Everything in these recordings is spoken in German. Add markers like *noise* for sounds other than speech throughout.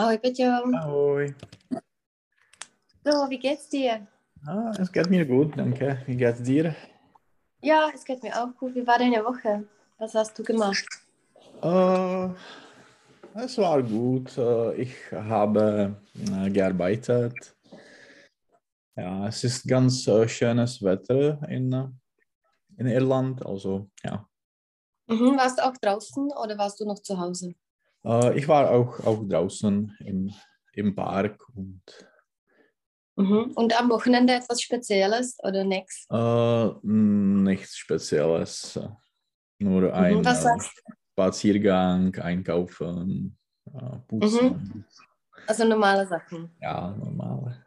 Ahoj Peťo. Ahoj. So, wie geht's dir? Ah, es geht mir gut, danke. Wie geht's dir? Ja, es geht mir auch gut. Wie war deine Woche? Was hast du gemacht? Äh, es war gut. Äh, ich habe äh, gearbeitet. Ja, es ist ganz schönes Wetter in, in Irland. Also, ja. Mhm, warst du auch draußen oder warst du noch zu Hause? Äh, ich war auch, auch draußen im, im Park und Mhm. Und am Wochenende etwas Spezielles oder nichts? äh, nichts Spezielles. Nur ein Mhm, was äh, Spaziergang, einkaufen, äh, putzen. Also normale Sachen. Ja, normal.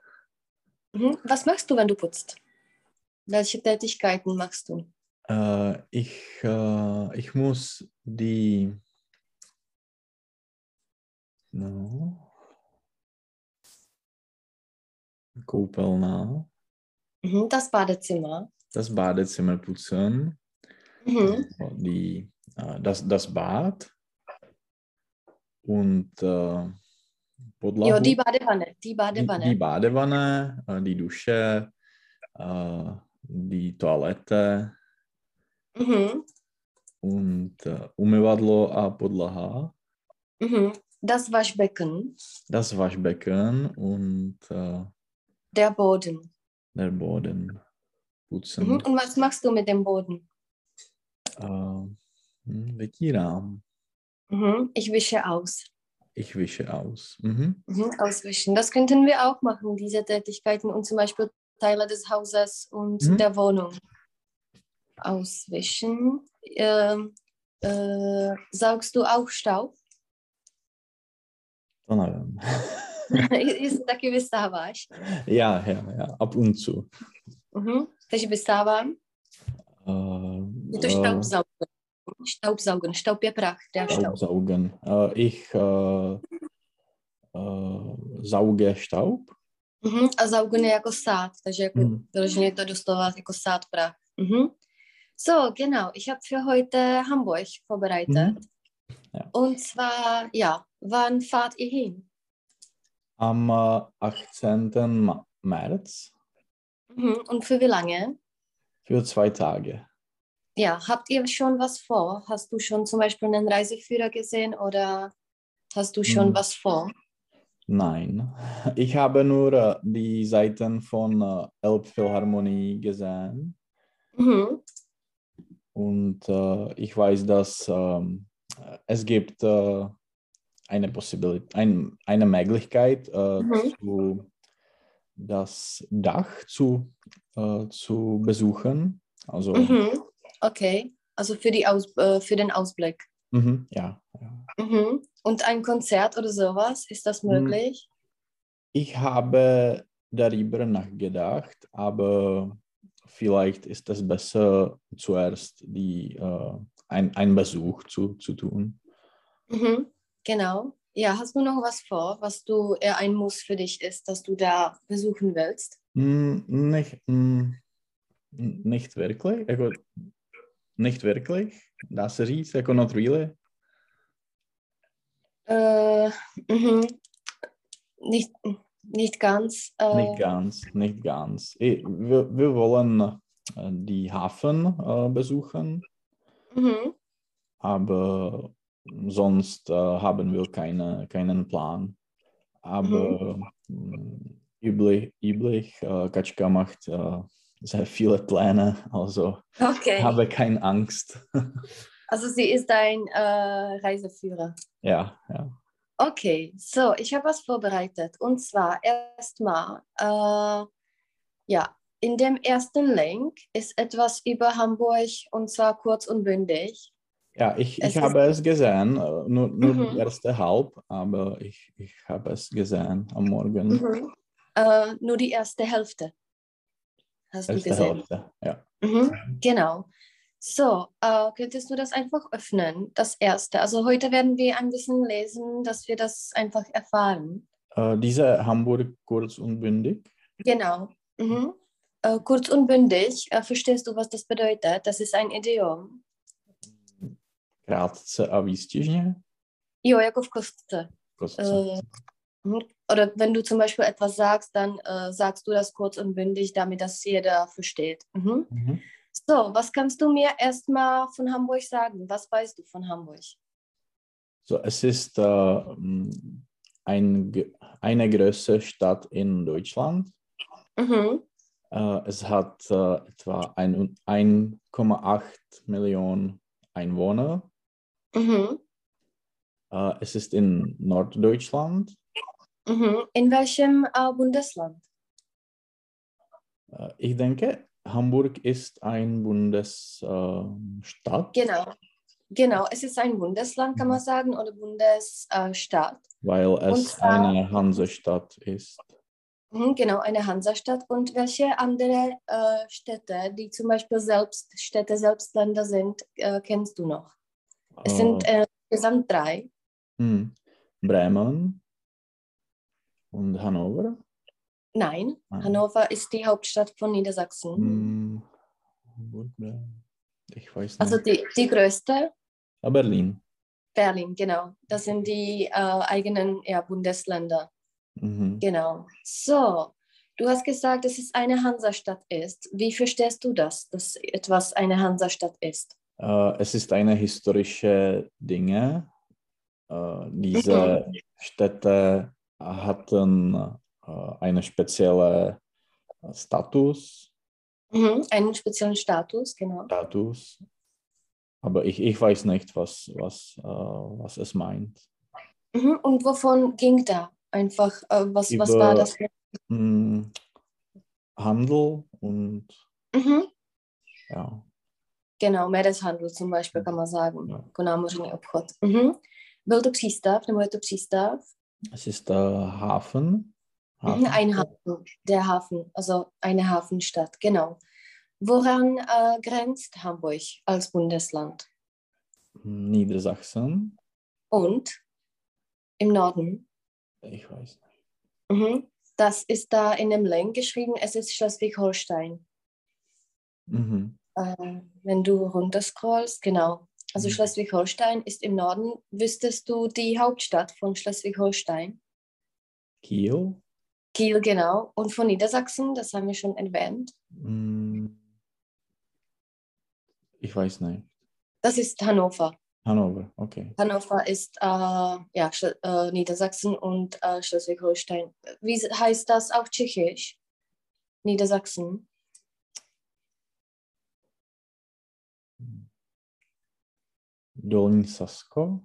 Mhm. Was machst du, wenn du putzt? Welche Tätigkeiten machst du? Äh, ich, äh, ich muss die. No. Koupelna, Mhm. Das Badezimmer. das Badezimmer putzen, Mhm. die, äh, das, das Bad und äh, Podlahu, Ja, die Badewanne. Die die, Badewanne. die Badewanne, äh, die Dusche, äh, die Toilette Mhm. und äh, umyvadlo a podlaha. Mhm. Das Waschbecken. das Waschbecken und äh, Der Boden. der Boden putzen. Mhm. Und was machst du mit dem Boden? Äh, hm, Vytírám. Mhm. Ich wische aus. Ich wische aus. Mhm. Mhm, auswischen. Das könnten wir auch machen, diese Tätigkeiten und zum Beispiel Teile des Hauses und Mhm. der Wohnung auswischen. Ähm, äh, saugst du auch Staub? To nevím. *laughs* *laughs* Jestli taky vystáváš. ja, ja, ja, ab und zu. Mhm. Takže vystávám. Äh, Je to Staubsaugen. Staubsaugen. Staub je prach. Staubsaugen. Äh, ich äh, äh, sauge Staub. Mhm. A saugen je jako sát, takže jako Mhm. vyloženě to doslova jako sát prach. Mhm. So, genau. Ich habe für heute Hamburg vorbereitet. Mhm. Ja. Und zwar, ja, wann fahrt ihr hin? Am äh, 18. Ma- März Mhm. Und für wie lange? für zwei Tage. Ja, habt ihr schon was vor? Hast du schon zum Beispiel einen Reiseführer gesehen oder hast du schon Mhm. was vor? Nein, *laughs* ich habe nur äh, die Seiten von äh, Elbphilharmonie gesehen. Mhm. Und äh, ich weiß, dass ähm, es gibt äh, eine Possibility, ein, eine Möglichkeit, äh, Mhm. zu, das Dach zu, äh, zu besuchen. Also, Mhm. Okay, also für, die Aus äh, für den Ausblick. mhm, ja, ja. Mhm. Und ein Konzert oder sowas, ist das Mhm. möglich? Ich habe darüber nachgedacht, aber vielleicht ist es besser, zuerst die, äh, ein, einen Besuch zu, zu tun. Mhm. Genau. Ja, hast du noch was vor, was du eher ein Muss für dich ist, dass du da besuchen willst? Mm, Nicht, mm, nicht wirklich. Jako, nicht wirklich. Dá se říct, jako not really. Äh, mhm. Nicht, nicht ganz. Äh, Nicht ganz, nicht ganz. Wir, wir wollen äh, die Hafen äh, besuchen, Mhm. aber sonst äh, haben wir keine, keinen Plan. Aber mm, üblich, üblich äh, Kaczka macht äh, sehr viele Pläne, also Okay. habe keine Angst. *laughs* Also sie ist dein äh, Reiseführer. ja, ja. Okay, so, ich habe was vorbereitet. Und zwar erstmal, äh, ja, in dem ersten Link ist etwas über Hamburg und zwar kurz und bündig. Ja, ich, Es ich habe es gesehen, äh, nur, nur Mhm. die erste halb, aber ich, ich habe es gesehen am Morgen. Mhm. Äh, nur die erste Hälfte. Hast du Erste gesehen? Hälfte, ja. Mhm, genau. So, äh, könntest du das einfach öffnen, das erste? Also heute werden wir ein bisschen lesen, dass wir das einfach erfahren. Äh, diese Hamburg kurz und bündig. Genau. Mhm. Äh, kurz und bündig, äh, verstehst du, was das bedeutet? Das ist ein Idiom. Krátce a výstižně. Jo, jako v kostce. Kostce. Äh, Mhm. Oder wenn du zum Beispiel etwas sagst, dann äh, sagst du das kurz und bündig, damit das jeder versteht. Mhm. Mhm. So, was kannst du mir erstmal von Hamburg sagen? Was weißt du von Hamburg? So, es ist äh, ein, ge- eine große Stadt in Deutschland. Mhm. Äh, es hat äh, etwa ein- 1,8 Millionen Einwohner. Mhm. Äh, es ist in Norddeutschland. Mhm. In welchem Bundesland? Ich denke, Hamburg ist ein Bundesstadt, Genau. Genau, es ist ein Bundesland, kann man sagen, oder Bundesstaat. weil es zwar- eine Hansestadt ist. Mhm, genau, eine Hansastadt. Und welche andere äh, Städte, die zum Beispiel selbst Städte, selbst Länder sind, äh, kennst du noch? Es sind Äh, äh, insgesamt drei. hm, Bremen und Hannover. Nein, Nein. Hannover ist die Hauptstadt von Niedersachsen. Hm. Ich weiß nicht. Also die, die größte, Ah, Berlin. Berlin, genau. Das sind die äh, eigenen ja, Bundesländer. Mhm. Genau. So, du hast gesagt, dass es eine Hansastadt ist. Wie verstehst du das, dass etwas eine Hansastadt ist? Äh, es ist eine historische Dinge. Äh, diese Städte hatten äh, einen speziellen Status, Mhm, einen speziellen Status, genau. Status. Aber ich, ich weiß nicht, was, was, äh, was es meint. Mhm, und wovon ging da? Einfach, äh, was, was war das? Hm, Handel und Mhm, ja, genau, Meereshandel zum Beispiel kann man sagen. Ja. Konámořní obchod. Mhm. Byl to přístav, nebo je to přístav? es ist der Hafen. Mhm, ein Hafen, der Hafen, also eine Hafenstadt, genau. Woran äh, grenzt Hamburg als Bundesland? Niedersachsen. Und im Norden? Ich weiß nicht. Mhm. Das ist da in dem Link geschrieben, es ist Schleswig-Holstein. Mhm. Äh, wenn du runterscrollst, genau. Also Mhm. Schleswig-Holstein ist im Norden. Wüsstest du die Hauptstadt von Schleswig-Holstein? Kiel. Kiel, genau. Und von Niedersachsen, das haben wir schon erwähnt. Hm, Ich weiß nicht. Das ist Hannover. Hannover, okay. Hannover ist äh, ja, äh, Niedersachsen und äh, Schleswig-Holstein. Wie heißt das auf Tschechisch? Niedersachsen. Dolní Sasko.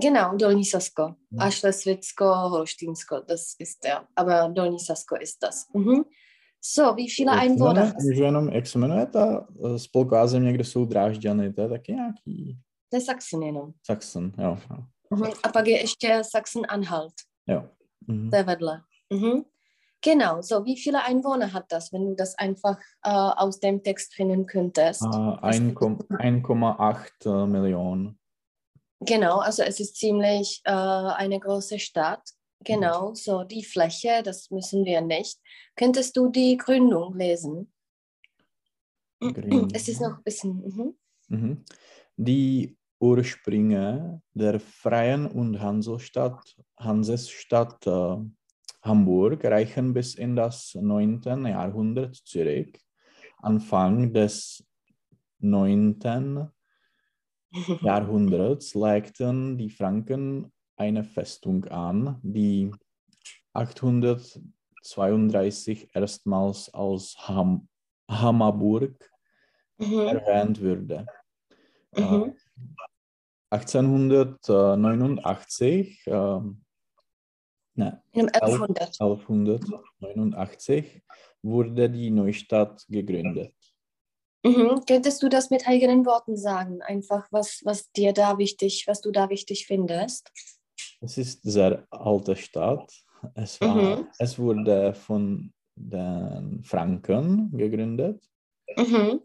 Genau, Dolní Sasko. Mhm. A Schleswigsko-Holsteinsko, das ist der. Aber Dolní Sasko ist das. Mhm. So, wie viele Einwohner Můžu jenom, jak se jmenuje ta eh, spolková země, kde jsou Drážďany, to je taky nějaký Sachsen jenom. Saxon, jo. Mhm. A pak je ještě Sachsen-Anhalt, jo. Mhm. je vedle. Mhm. Genau, so, wie viele Einwohner hat das, wenn du das einfach äh, aus dem Text finden könntest? Ah, 1,8 Millionen. Genau, also es ist ziemlich äh, eine große Stadt. Genau, so die Fläche, das müssen wir nicht. Könntest du die Gründung lesen? Es ist noch ein bisschen. Mhm. Mhm. Die Ursprünge der Freien und Hansestadt, Hansestadt äh, Hamburg reichen bis in das 9. Jahrhundert zurück. Anfang des 9. *laughs* Jahrhunderts legten die Franken eine Festung an, die 832 erstmals als Ham Hammerburg Mhm. erwähnt wurde. Äh, Mhm. 1889, ähm, ne, Im 1100. 1189 wurde die Neustadt gegründet. Mhm. Könntest du das mit eigenen Worten sagen? Einfach, was, was dir da wichtig, was du da wichtig findest? Es ist eine sehr alte Stadt. Es, war, Mhm. es wurde von den Franken gegründet Mhm.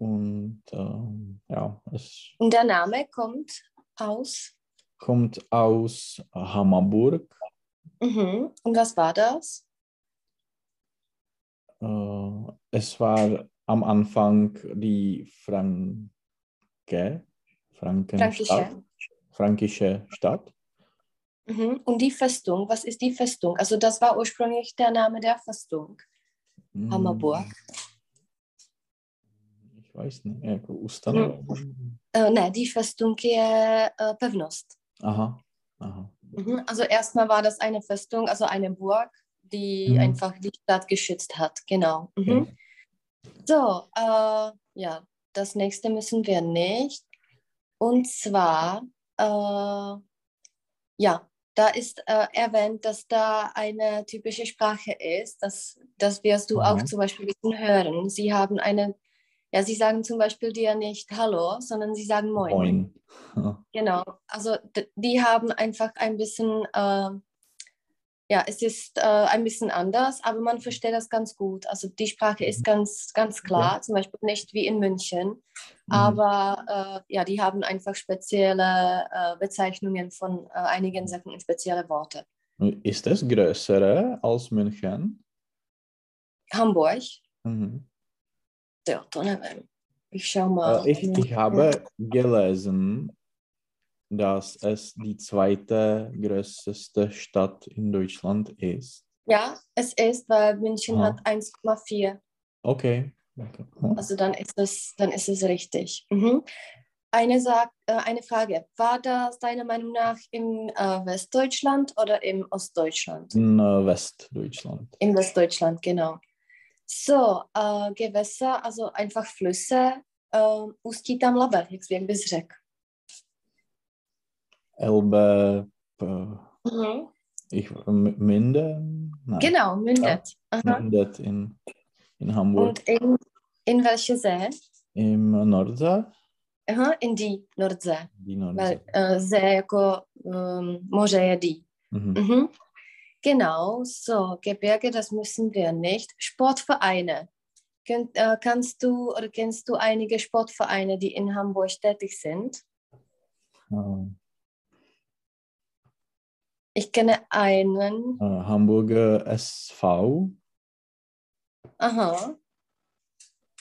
Und ähm, ja, es Und der Name kommt aus. kommt aus Hammerburg. Mhm. Und was war das? Äh, es war am Anfang die Franke, Frankenstadt, Frankische. frankische Stadt. Mhm. Und die Festung, was ist die Festung? Also das war ursprünglich der Name der Festung. Mm, Hammerburg. Weiß nicht. Jako ustanovení? Äh, ne, die Festung je äh, Pevnost. Aha. Aha. Mhm. Also erstmal war das eine Festung, also eine Burg, die Mhm. einfach die Stadt geschützt hat. Genau. Mhm. Okay. So, äh, ja, das nächste müssen wir nicht. Und zwar, äh, ja, da ist äh, erwähnt, dass da eine typische Sprache ist. Das, das wirst du Aha. auch zum Beispiel hören. Sie haben eine, ja, sie sagen zum Beispiel dir nicht Hallo, sondern sie sagen Moin. Moin. *laughs* Genau, also die haben einfach ein bisschen, äh, ja, es ist äh, ein bisschen anders, aber man versteht das ganz gut. Also die Sprache ist ganz, ganz klar, zum Beispiel nicht wie in München, Mhm. aber äh, ja, die haben einfach spezielle äh, Bezeichnungen von äh, einigen Sachen und spezielle Worte. Ist es größer als München? Hamburg, Mhm. Ja, to nevím. Ich schau mal. Ich, ich habe gelesen, dass es die zweite größte Stadt in Deutschland ist. Ja, es ist, weil München Aha. hat 1,4. Okay. okay. Also dann ist es, dann ist es richtig. Mhm. Eine, Sag, äh, eine Frage, war das deiner Meinung nach im äh, Westdeutschland oder im Ostdeutschland? In äh, Westdeutschland. Im Westdeutschland, genau. So, äh, Gewässer, also einfach Flüsse, äh, ústí tam Labe, jak, jak bys řekl. Elbe, äh, Mhm. ich, M- Minden? Nein, Genau, mündet. Aha. Mündet in, in Hamburg. Und in, in welche See? Im Nordsee? Aha, in die Nordsee. Die Nordsee. Weil äh, See jako ähm, moře je die. Mhm. Mhm. Genau, so, Gebirge, das müssen wir nicht. Sportvereine. Könnt, äh, kannst du oder kennst du einige Sportvereine, die in Hamburg tätig sind? Äh, Ich kenne einen. äh, Hamburger SV, Aha.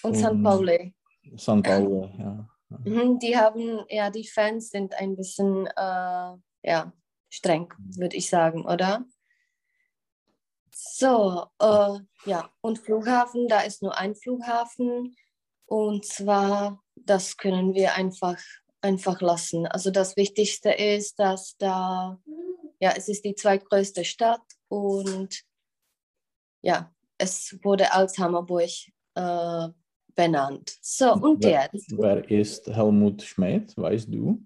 Und St. Und- Pauli. St. Pauli, *clears throat* ja. Mhm, die haben, ja, die Fans sind ein bisschen, äh, ja, streng, würde ich sagen, oder? So, äh, ja, und Flughafen, da ist nur ein Flughafen und zwar, das können wir einfach, einfach lassen. Also das Wichtigste ist, dass da, ja, es ist die zweitgrößte Stadt und ja, es wurde als Hammerburg äh, benannt. So, und Wer- jetzt? Wer ist Helmut Schmidt, weißt du?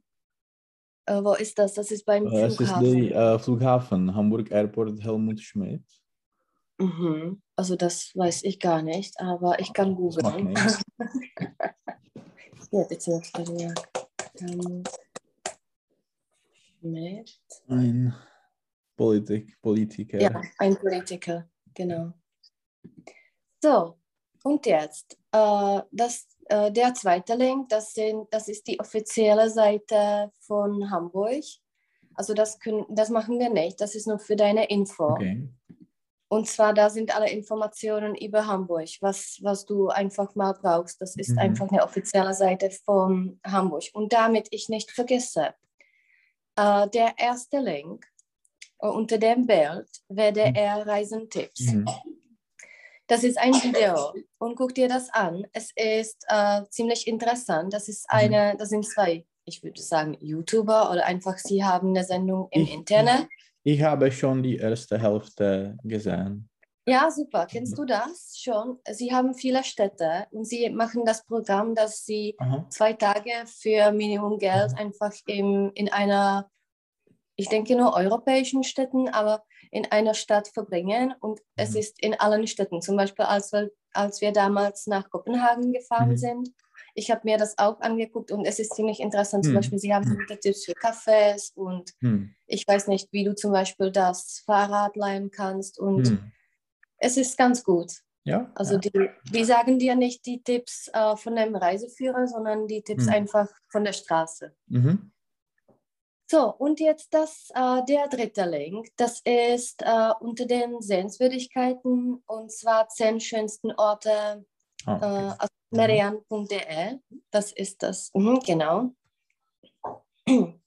Äh, wo ist das? Das ist beim Äh, es ist Flughafen. der Flughafen, Hamburg Airport Helmut Schmidt. Mhm. Also das weiß ich gar nicht, aber ich kann googeln. *laughs* Ja, bitte. Ja. Ähm. Ein Politik, Politiker. Ja, ein Politiker, genau. So, und jetzt, äh, das, äh, der zweite Link, das, sind, das ist die offizielle Seite von Hamburg. Also das, können, das machen wir nicht, das ist nur für deine Info. Okay. Und zwar, da sind alle Informationen über Hamburg, was, was du einfach mal brauchst. Das ist Mhm. einfach eine offizielle Seite von Hamburg. Und damit ich nicht vergesse, äh, der erste Link äh, unter dem Bild, WDR Reisentipps. Mhm. Das ist ein Video und guck dir das an. Es ist äh, ziemlich interessant. Das ist Mhm. eine, das sind zwei, ich würde sagen, YouTuber oder einfach sie haben eine Sendung im Ich- Internet. Ich habe schon die erste Hälfte gesehen. Ja, super. Kennst du das schon? Sie haben viele Städte und sie machen das Programm, dass sie Aha. zwei Tage für Minimumgeld einfach im, in einer, ich denke nur europäischen Städten, aber in einer Stadt verbringen. Und es Mhm. ist in allen Städten. Zum Beispiel, als wir, als wir damals nach Kopenhagen gefahren Mhm. sind. Ich habe mir das auch angeguckt und es ist ziemlich interessant. Zum Mhm. Beispiel, sie haben gute Tipps für Cafés und Hm. ich weiß nicht, wie du zum Beispiel das Fahrrad leihen kannst. Und Hm. es ist ganz gut. Ja. Also ja. die, die sagen dir nicht die Tipps äh, von dem Reiseführer, sondern die Tipps Hm. einfach von der Straße. Mhm. So, und jetzt das, äh, der dritte Link. Das ist äh, unter den Sehenswürdigkeiten und zwar zehn schönsten Orte äh, okay. aus merian.de. Das ist das. Mhm, genau. *clears throat*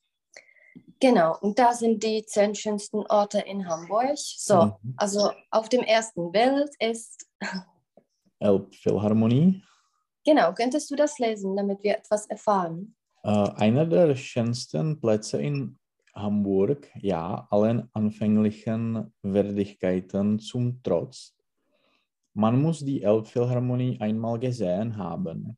Genau, und da sind die zehn schönsten Orte in Hamburg. So, Mhm. also auf dem ersten Bild ist, *laughs* Elbphilharmonie. genau, könntest du das lesen, damit wir etwas erfahren? Äh, einer der schönsten Plätze in Hamburg, ja, allen anfänglichen Wertigkeiten zum Trotz. Man muss die Elbphilharmonie einmal gesehen haben.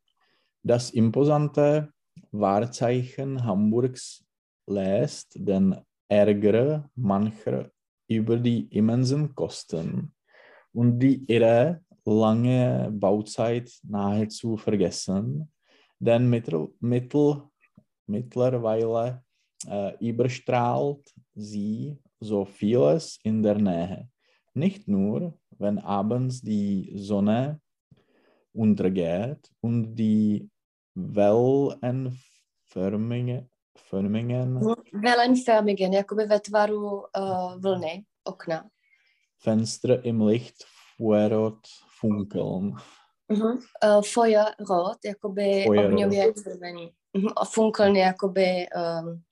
Das imposante Wahrzeichen Hamburgs lässt den Ärger mancher über die immensen Kosten und die irre lange Bauzeit nahezu vergessen, denn mittel, mittel, mittlerweile äh, überstrahlt sie so vieles in der Nähe. Nicht nur, wenn abends die Sonne untergeht und die wellenförmige förmigen Velenförmigen, jakoby ve tvaru uh, vlny, okna. Fenster im Licht Feuerrot funkeln. Uh-huh. Uh, Feuerrot, jakoby ohňově červený. Uh-huh. A funkeln je jakoby, um,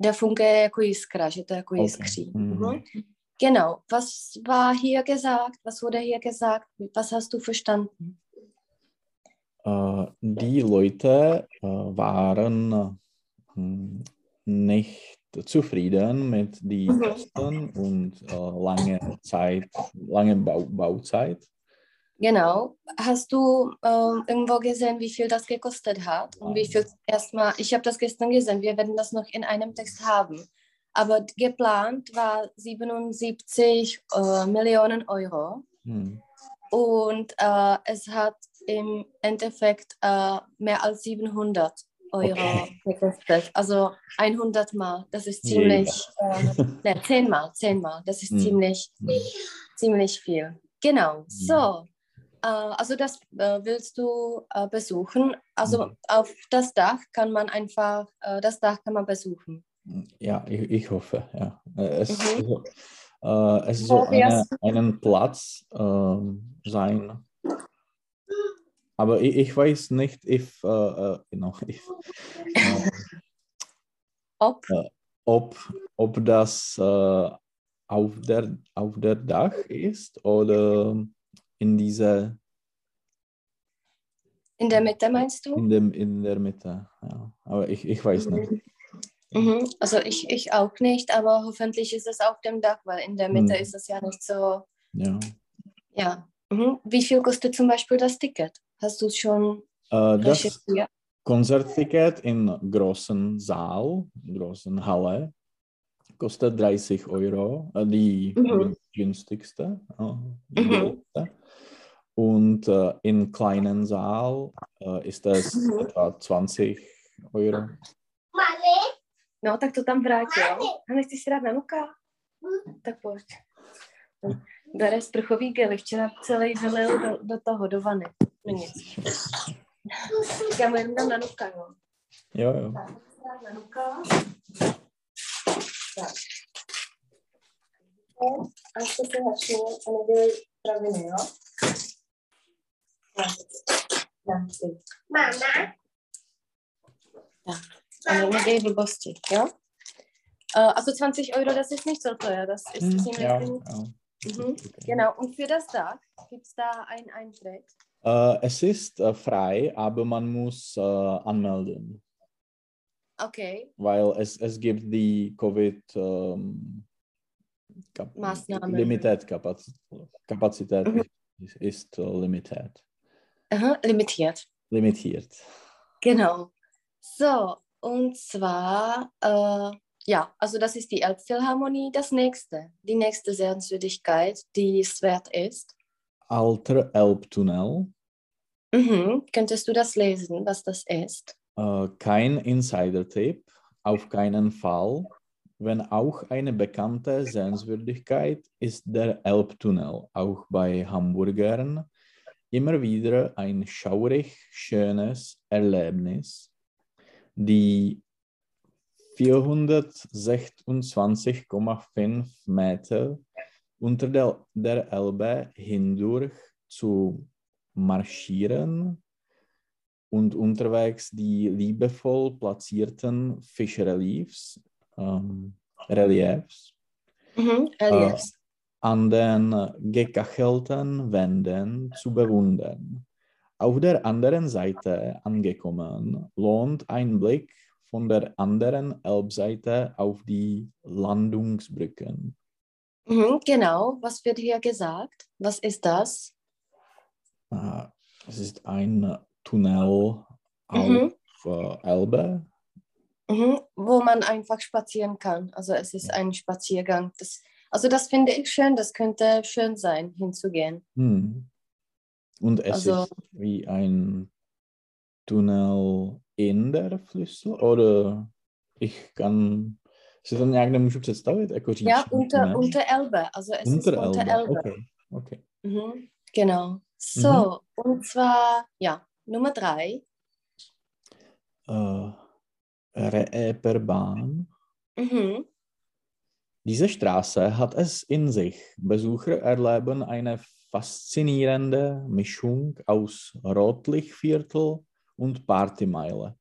der Funke je jako jiskra, že to jako Okay. jiskří. Mhm. Uh-huh. Genau, was war hier gesagt? Was wurde hier gesagt? Was hast du verstanden? Äh, die Leute äh, waren hm, nicht zufrieden mit den Mhm. Kosten und äh, lange Zeit, lange Bau, Bauzeit. Genau. Hast du ähm, irgendwo gesehen, wie viel das gekostet hat? Und wie viel erstmal, ich habe das gestern gesehen, wir werden das noch in einem Text haben. Aber geplant war 77 äh, Millionen Euro. Hm. Und äh, es hat im Endeffekt äh, mehr als 700 Euro Okay. gekostet. Also 100 Mal. Das ist ziemlich, äh, ne, 10 Mal, 10 Mal. Das ist Hm. ziemlich, Hm. ziemlich viel. Genau, so. Äh, also das äh, willst du äh, besuchen. Also Mhm. auf das Dach kann man einfach, das Dach kann man besuchen. Ja, ich, ich hoffe, ja. Äh, Es, Mhm. äh, es soll eine, einen Platz ähm, sein. Aber ich, ich weiß nicht, if, äh, äh, genau, *laughs* if, äh, Ob, ob, ob das äh, auf, der, auf der Dach ist oder in dieser, in der Mitte meinst du? in, dem, in der Mitte. Ja. Aber ich, ich weiß nicht. Mhm. Also ich, ich auch nicht, aber hoffentlich ist es auf dem Dach, weil in der Mitte Mhm. ist es ja nicht so, Ja. ja. Mhm. Wie viel kostet zum Beispiel das Ticket? Hast du es schon Äh, das? Konzertticket in großen Saal, großen Halle, kostet 30 Euro, äh, die Mhm. günstigste. äh, die Mhm. billigste. Und äh, im kleinen Saal äh, ist Mhm. etwa 20 Euro. No, tak to tam vrátí, jo? A nechceš si dát na nuka? Tak pojď. Bere sprchový gel, včera celý vylil do, do toho, do vany. No nic. Já mu jenom dám na nuka, jo? Jo, jo. Tak, na nuka. Tak. A jste se hašli a nebyly praviny, jo? Tak. Mama, Tak. A ne- nedělej blbosti, jo? Uh, also 20 Euro, das ist nicht so teuer. Das ist Hm, ziemlich ja, gut. ja. Mhm. Genau, und für das Dach gibt es da einen Eintritt. Äh, es ist äh, frei, aber man muss äh, anmelden, Okay, weil es, es gibt die Covid ähm, Kap Maßnahmen. Limited Kapazität, Kapazität Mhm. ist, ist äh, limited, Aha, limitiert. limitiert. Genau. So, und zwar, äh, ja, also das ist die Elbphilharmonie. Das nächste, die nächste Sehenswürdigkeit, die es wert ist. Alter Elbtunnel, Mhm. Könntest du das lesen, was das ist? äh, kein Insider-Tipp, auf keinen Fall. Wenn auch eine bekannte Sehenswürdigkeit ist der Elbtunnel, auch bei Hamburgern immer wieder ein schaurig schönes Erlebnis. Die 426,5 Meter unter der, der Elbe hindurch zu marschieren, und unterwegs die liebevoll platzierten Fischreliefs, ähm, Reliefs, Mhm. Reliefs. an den gekachelten Wänden zu bewundern. Auf der anderen Seite angekommen, lohnt ein Blick von der anderen Elbseite auf die Landungsbrücken. Mhm, genau, was wird hier gesagt? Was ist das? Äh, Es ist ein Tunnel auf Mhm. äh, Elbe. Mhm, wo man einfach spazieren kann. Also es ist ein Spaziergang. Das, also das finde ich schön, das könnte schön sein, hinzugehen. Hm. Und es Also- ist wie ein Tunnel in der Flüssel, oder ich kann to nějak nemůžu představit, jako říční Ja, unter, unter Elbe. Also es Unter ist unter Elbe. Elbe. Okay, okay. Mhm, genau. So, und zwar, ja, Nummer drei. Äh, Reeperbahn. Mhm. Diese Straße hat es in sich. Besucher erleben eine faszinierende Mischung aus Rotlichtviertel und Partymeile.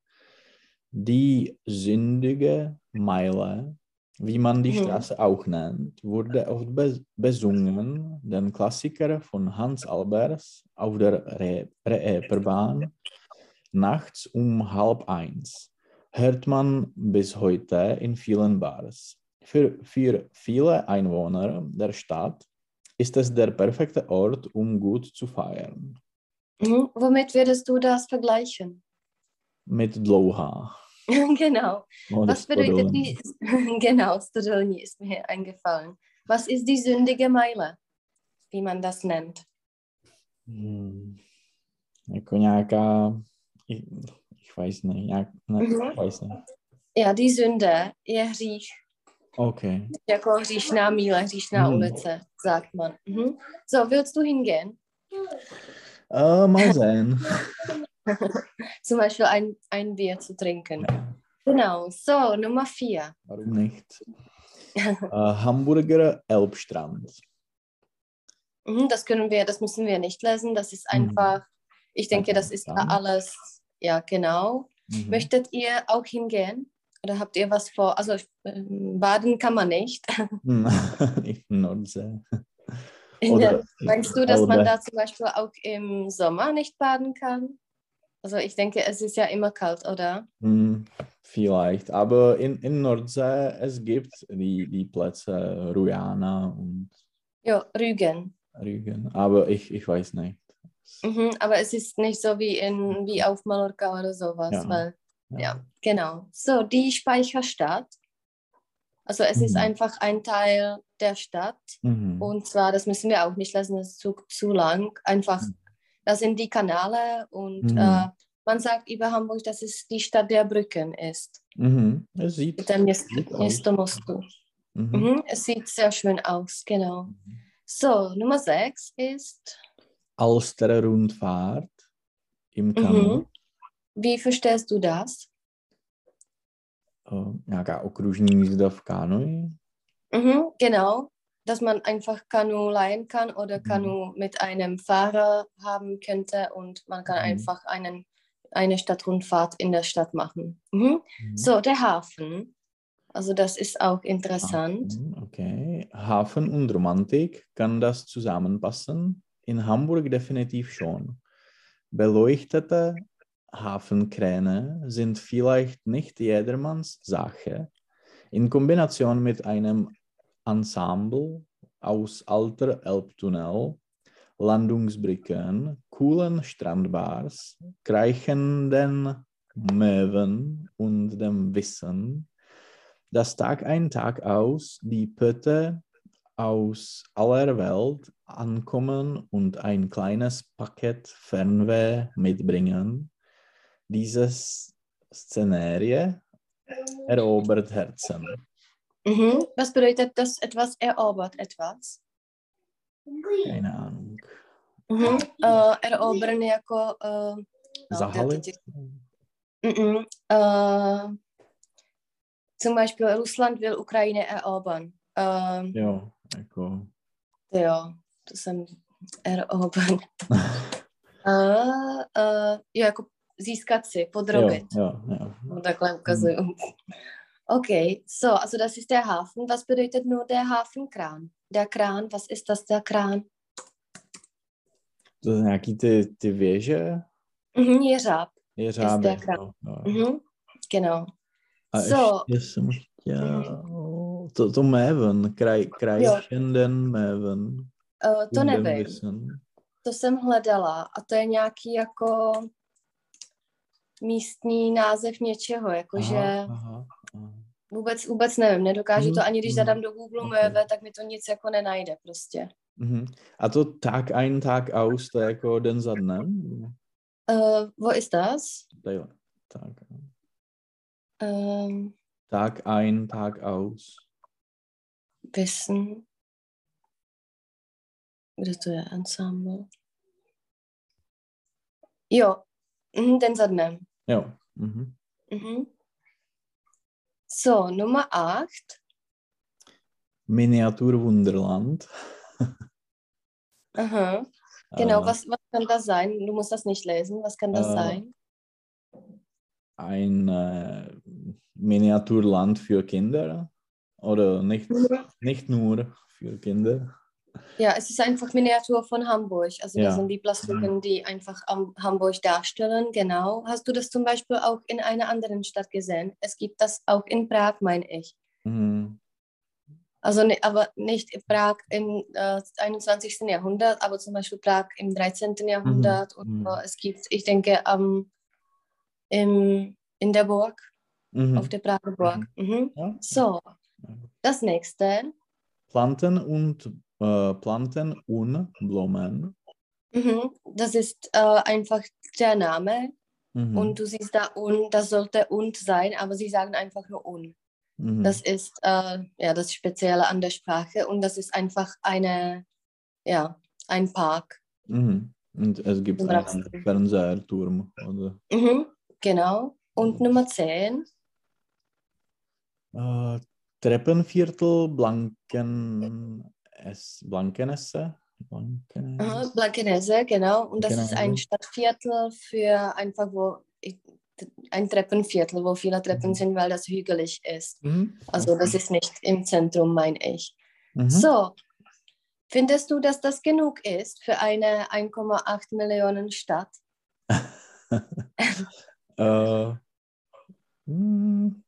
Die sündige Meile, wie man die Mhm. Straße auch nennt, wurde oft be besungen, den Klassiker von Hans Albers auf der Re Reeperbahn nachts um halb eins. Hört man bis heute in vielen Bars. Für, für viele Einwohner der Stadt ist es der perfekte Ort, um gut zu feiern. Mhm. Womit würdest du das vergleichen? Mit Dlouhá. *laughs* genau. oder Was bedeutet die? *laughs* genau, Stodolni ist mir eingefallen. Was ist die sündige Meile, wie man das nennt? Hmm. Jako nějaká, ich, ich weiß nicht, nějak, ne, Mhm. weiß nicht. Ja, die Sünde je hřích, Okay. jako hříšná míle, hříšná Mhm. ulice, sagt man. Mhm. So, willst du hingehen? Äh, mal sehen. Zum Beispiel ein, ein Bier zu trinken. Ja, Genau, so, Nummer vier. warum nicht? äh, Hamburger Elbstrand. Mhm, das können wir, das müssen wir nicht lesen. Das ist Mhm. einfach, ich denke, das ist alles, ja, genau. Mhm. Möchtet ihr auch hingehen? Oder habt ihr was vor? Also ähm, baden kann man nicht. *laughs* Hm, in Nordsee. In Oder der, meinst du, dass man Elbe. da zum Beispiel auch im Sommer nicht baden kann? Also ich denke, es ist ja immer kalt, oder? Hm, vielleicht, aber in, in Nordsee, es gibt die, die Plätze Rujana und Ja, Rügen. Rügen, aber ich, ich weiß nicht. Mhm, aber es ist nicht so wie, in, wie auf Mallorca oder sowas, Ja. weil, ja, genau. So, die Speicherstadt. Also es ist Mhm. einfach ein Teil der Stadt. Mhm. Und zwar, das müssen wir auch nicht lesen, das ist zu, zu lang. Einfach, Mhm. das sind die Kanäle und Mhm. äh, man sagt über Hamburg, dass es die Stadt der Brücken ist. Mhm. Es sieht Mit dem Jest- gut aus. Jesto Mostu. Mhm. Mhm, es sieht sehr schön aus, genau. So, Nummer 6 ist, Alsterer Rundfahrt im Kanu. Mhm. wie verstehst du das? Eh, nějaká okružní jízda v kánoji. Mhm, genau, dass man einfach Kanu leihen kann oder Mhm. Kanu mit einem Fahrer haben könnte und man kann Mhm. einfach einen, eine Stadtrundfahrt in der Stadt machen. Mhm. Mhm. So, der Hafen. Also das ist auch interessant. Hafen, okay. Hafen und Romantik, kann das zusammenpassen? In Hamburg definitiv schon. Beleuchtete Hafenkräne sind vielleicht nicht jedermanns Sache. In Kombination mit einem Ensemble aus alter Elbtunnel, Landungsbrücken, coolen Strandbars, kreichenden Möwen und dem Wissen, dass Tag ein Tag aus die Pötte aus aller Welt ankommen und ein kleines Paket Fernweh mitbringen. Dieses Szenario erobert Herzen. Mhm. Was bedeutet das etwas erobert etwas? Keine Ahnung. Mhm. Uh, erobern jako... Uh, Zahalit? Mhm. Uh, zum Beispiel Russland will Ukraine erobern. Uh, Jo, jako... jo, to jsem erobern. Uh, *laughs* uh, jo, jako získat si, podrobit. Ja, ja, ja. No, takhle ukazuju. Okay, so, also das ist der Hafen. Was bedeutet nur der Hafenkran? Der Kran, was ist das, der Kran? To jsou nějaký ty, ty věže? Mhm, jeřáb. Jeřáby. der Kran. jo, jo. Mhm, genau. A So. ještě jsem chtěl... To, to Meven, kraj, kraj Jo. Schenden Meven. Uh, to Kunden nevím, to jsem hledala a to je nějaký jako místní název něčeho, jakože vůbec, vůbec nevím, nedokážu to Mhm, ani když mhm. zadám do Google Ok. Möwe, tak mi to nic jako nenajde prostě. Mhm. A to Tag ein, Tag aus, to je jako den za dnem? Uh, wo ist das? Tady, Tag, Um, Tag ein, Tag aus. Wissen. Kde to je? Ensemble. Jo, mhm, den za dnem. Jo. Mhm. Mhm. So, Nummer 8. Miniatur Wunderland. Aha. *laughs* Genau, Äh, was, was kann das sein? Du musst das nicht lesen. Was kann das Äh, sein? Ein äh, Miniaturland für Kinder. Oder nicht, nicht nur für Kinder. Ja, es ist einfach Miniatur von Hamburg. Also Ja. das sind die Plastiken, die einfach am Hamburg darstellen. Genau. Hast du das zum Beispiel auch in einer anderen Stadt gesehen? Es gibt das auch in Prag, meine ich. Mhm. Also aber nicht in Prag im äh, 21. Jahrhundert, aber zum Beispiel Prag im 13. Jahrhundert. mhm. Oder es gibt, ich denke, am im, in der Burg, Mhm. auf der Prager Burg. Mhm. Ja. So, das nächste. Planten und äh, Planten und Blumen. Mhm. Das ist äh, einfach der Name. Mhm. Und du siehst da und, das sollte und sein, aber sie sagen einfach nur und. mhm. Das ist äh, ja das Spezielle an der Sprache und das ist einfach eine, ja, ein Park. Mhm. Und es gibt einen Beispiel. Fernsehturm. Oder, Mhm, genau. Und Nummer 10. äh, Treppenviertel Blanken es, Blankenesse. Blankenesse. Aha, Blankenese, genau. Und das ist ein Blankenese. Stadtviertel für einfach, wo ich, ein Treppenviertel, wo viele Treppen Mhm. sind, weil das hügelig ist. Mhm. Also das ist nicht im Zentrum, meine ich. Mhm. So, findest du, dass das genug ist für eine 1,8 Millionen Stadt? *laughs* äh, hm,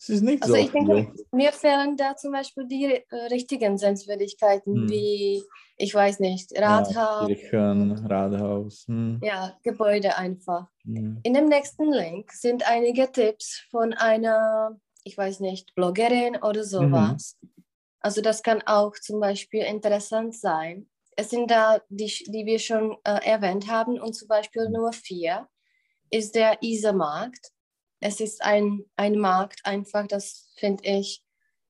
es ist nicht Also so ich denke, mir fehlen da zum Beispiel die äh, richtigen Sehenswürdigkeiten, Hm. wie, ich weiß nicht, Ja, Rathaus, Kirchen, Rathaus. Hm. ja, Gebäude einfach. Hm. In dem nächsten Link sind einige Tipps von einer, ich weiß nicht, Bloggerin oder sowas. Also das kann auch zum Beispiel interessant sein. Es sind da, die, die wir schon äh, erwähnt haben, und zum Beispiel Mhm. Nummer vier ist der Isermarkt. Es ist ein, ein Markt einfach, das finde ich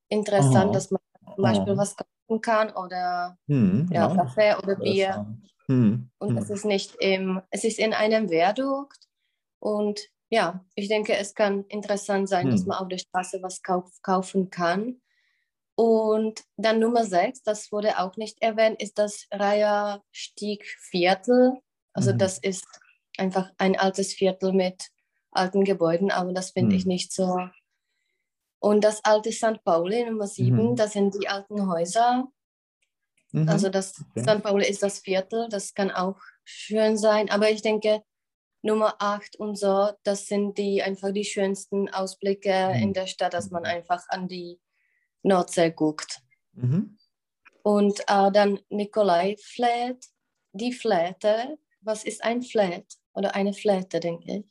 interessant, Aha. dass man zum Beispiel Aha. was kaufen kann oder Hm, ja, ja, Kaffee oder Bier. Hm, Und hm. es ist nicht im, es ist in einem Viadukt. Und ja, ich denke, es kann interessant sein, dass Hm. man auf der Straße was kauf, kaufen kann. Und dann Nummer sechs, das wurde auch nicht erwähnt, ist das Reiher Stieg Viertel. Also Mhm. das ist einfach ein altes Viertel mit alten Gebäuden, aber das finde ich Hm. nicht so. Und das alte St. Pauli, Nummer sieben, Mhm. das sind die alten Häuser. Mhm. Also das okay. St. Pauli ist das Viertel, das kann auch schön sein, aber ich denke, Nummer 8 und so, das sind die einfach die schönsten Ausblicke Mhm. in der Stadt, dass man einfach an die Nordsee guckt. Mhm. Und äh, dann Nikolai Fläht, die Fläte, was ist ein Fläht? Oder eine Fläte, denke ich.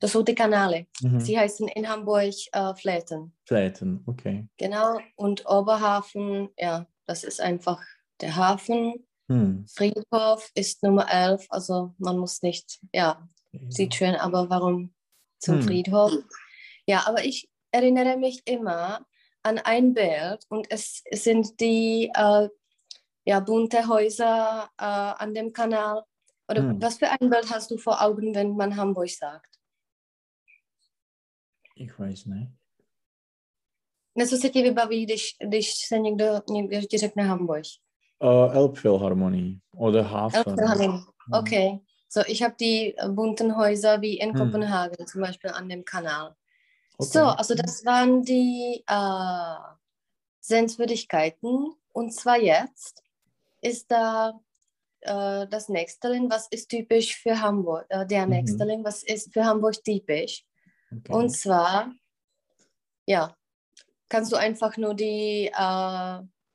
Das sind die Kanäle. Mhm. Sie heißen in Hamburg äh, Fläten. Fläten, okay. Genau. Und Oberhafen, ja, das ist einfach der Hafen. Hm. Friedhof ist Nummer 11, also man muss nicht, ja, sieht schön, aber warum zum Hm. Friedhof? Ja, aber ich erinnere mich immer an ein Bild und es, es sind die äh, ja, bunte Häuser äh, an dem Kanal. Oder Hm. was für ein Bild hast du vor Augen, wenn man Hamburg sagt? Ich weiß nicht. Něco se ti vybaví, když, když se někdo, někdo ti řekne Hamburg? Äh, Elbphilharmonie oder Hafen. Elbphilharmonie. Okay. So, ich habe die bunten Häuser wie in Hm. Kopenhagen zum Beispiel an dem Kanal. Okay. So, also das waren die äh, Sehenswürdigkeiten. Und zwar jetzt ist da äh, das Nächsterling, was ist typisch für Hamburg. Äh, der Mhm. Nächsterling, was ist für Hamburg typisch. Okay. Und zwar, ja, kannst du einfach nur die, äh,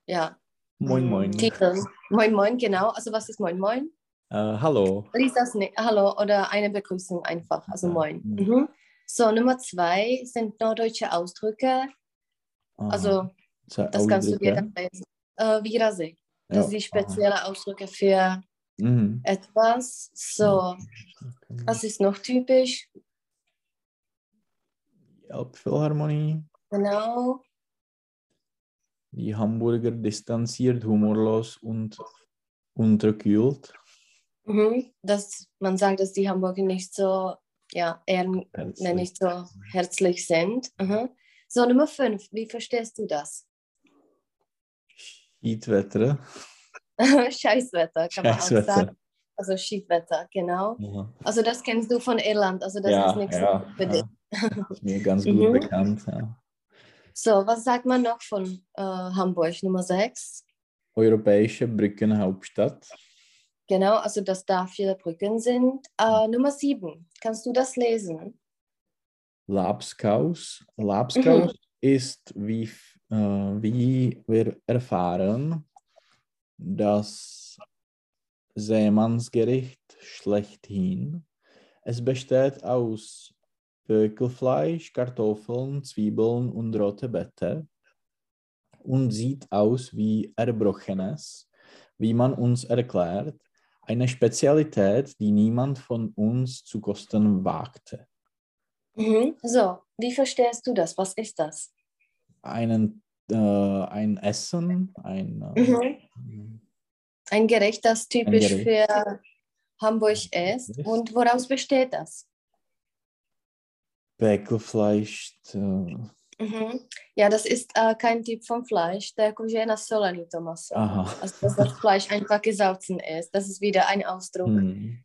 ja, Moin Moin. Titel. Moin Moin, genau. Also was ist Moin Moin? Äh, hallo. Lies das nicht. Hallo oder eine Begrüßung einfach. Also. Moin. Mhm. Mhm. So, Nummer zwei sind norddeutsche Ausdrücke. Aha. Also das kannst du dir Ausdrücke? dann lesen. Äh, Wiedersehen. Das Ja, sind die aha. spezielle Ausdrücke für Mhm. etwas. So, Okay. was ist noch typisch? Elbphilharmonie, Genau. die Hamburger distanziert, humorlos und unterkühlt. Mhm. Das, man sagt, dass die Hamburger nicht so, ja, eher Herzlich. nicht so herzlich sind. Mhm. So, Nummer fünf. Wie verstehst du das? Schiedwetter. *laughs* Scheißwetter, kann man auch sagen. Also Schiedwetter, genau. Ja, Also das kennst du von Irland, also das ja, ist nichts ja, für dich. Mir *laughs* ganz gut Mhm. bekannt. Ja. So, was sagt man noch von äh, Hamburg? Nummer 6. Europäische Brückenhauptstadt. Genau, also dass da viele Brücken sind. Äh, Nummer 7. Kannst du das lesen? Labskaus. Labskaus ist, wie, äh, wie wir erfahren, das Seemannsgericht schlechthin. Es besteht aus Pökelfleisch, Kartoffeln, Zwiebeln und rote Beete und sieht aus wie Erbrochenes, wie man uns erklärt, eine Spezialität, die niemand von uns zu kosten wagte. Mhm. So, wie verstehst du das? Was ist das? einen, äh, ein Essen, ein, äh, Mhm. Ein Gericht, das typisch Gericht. für Hamburg. Ist. Und woraus besteht das? Peckelfleisch. Äh, Mhm. Ja, das ist äh, kein Typ von Fleisch. Der Kujena Solani Thomas. aha. Also, dass das Fleisch einfach gesalzen ist. Das ist wieder ein Ausdruck. Hmm.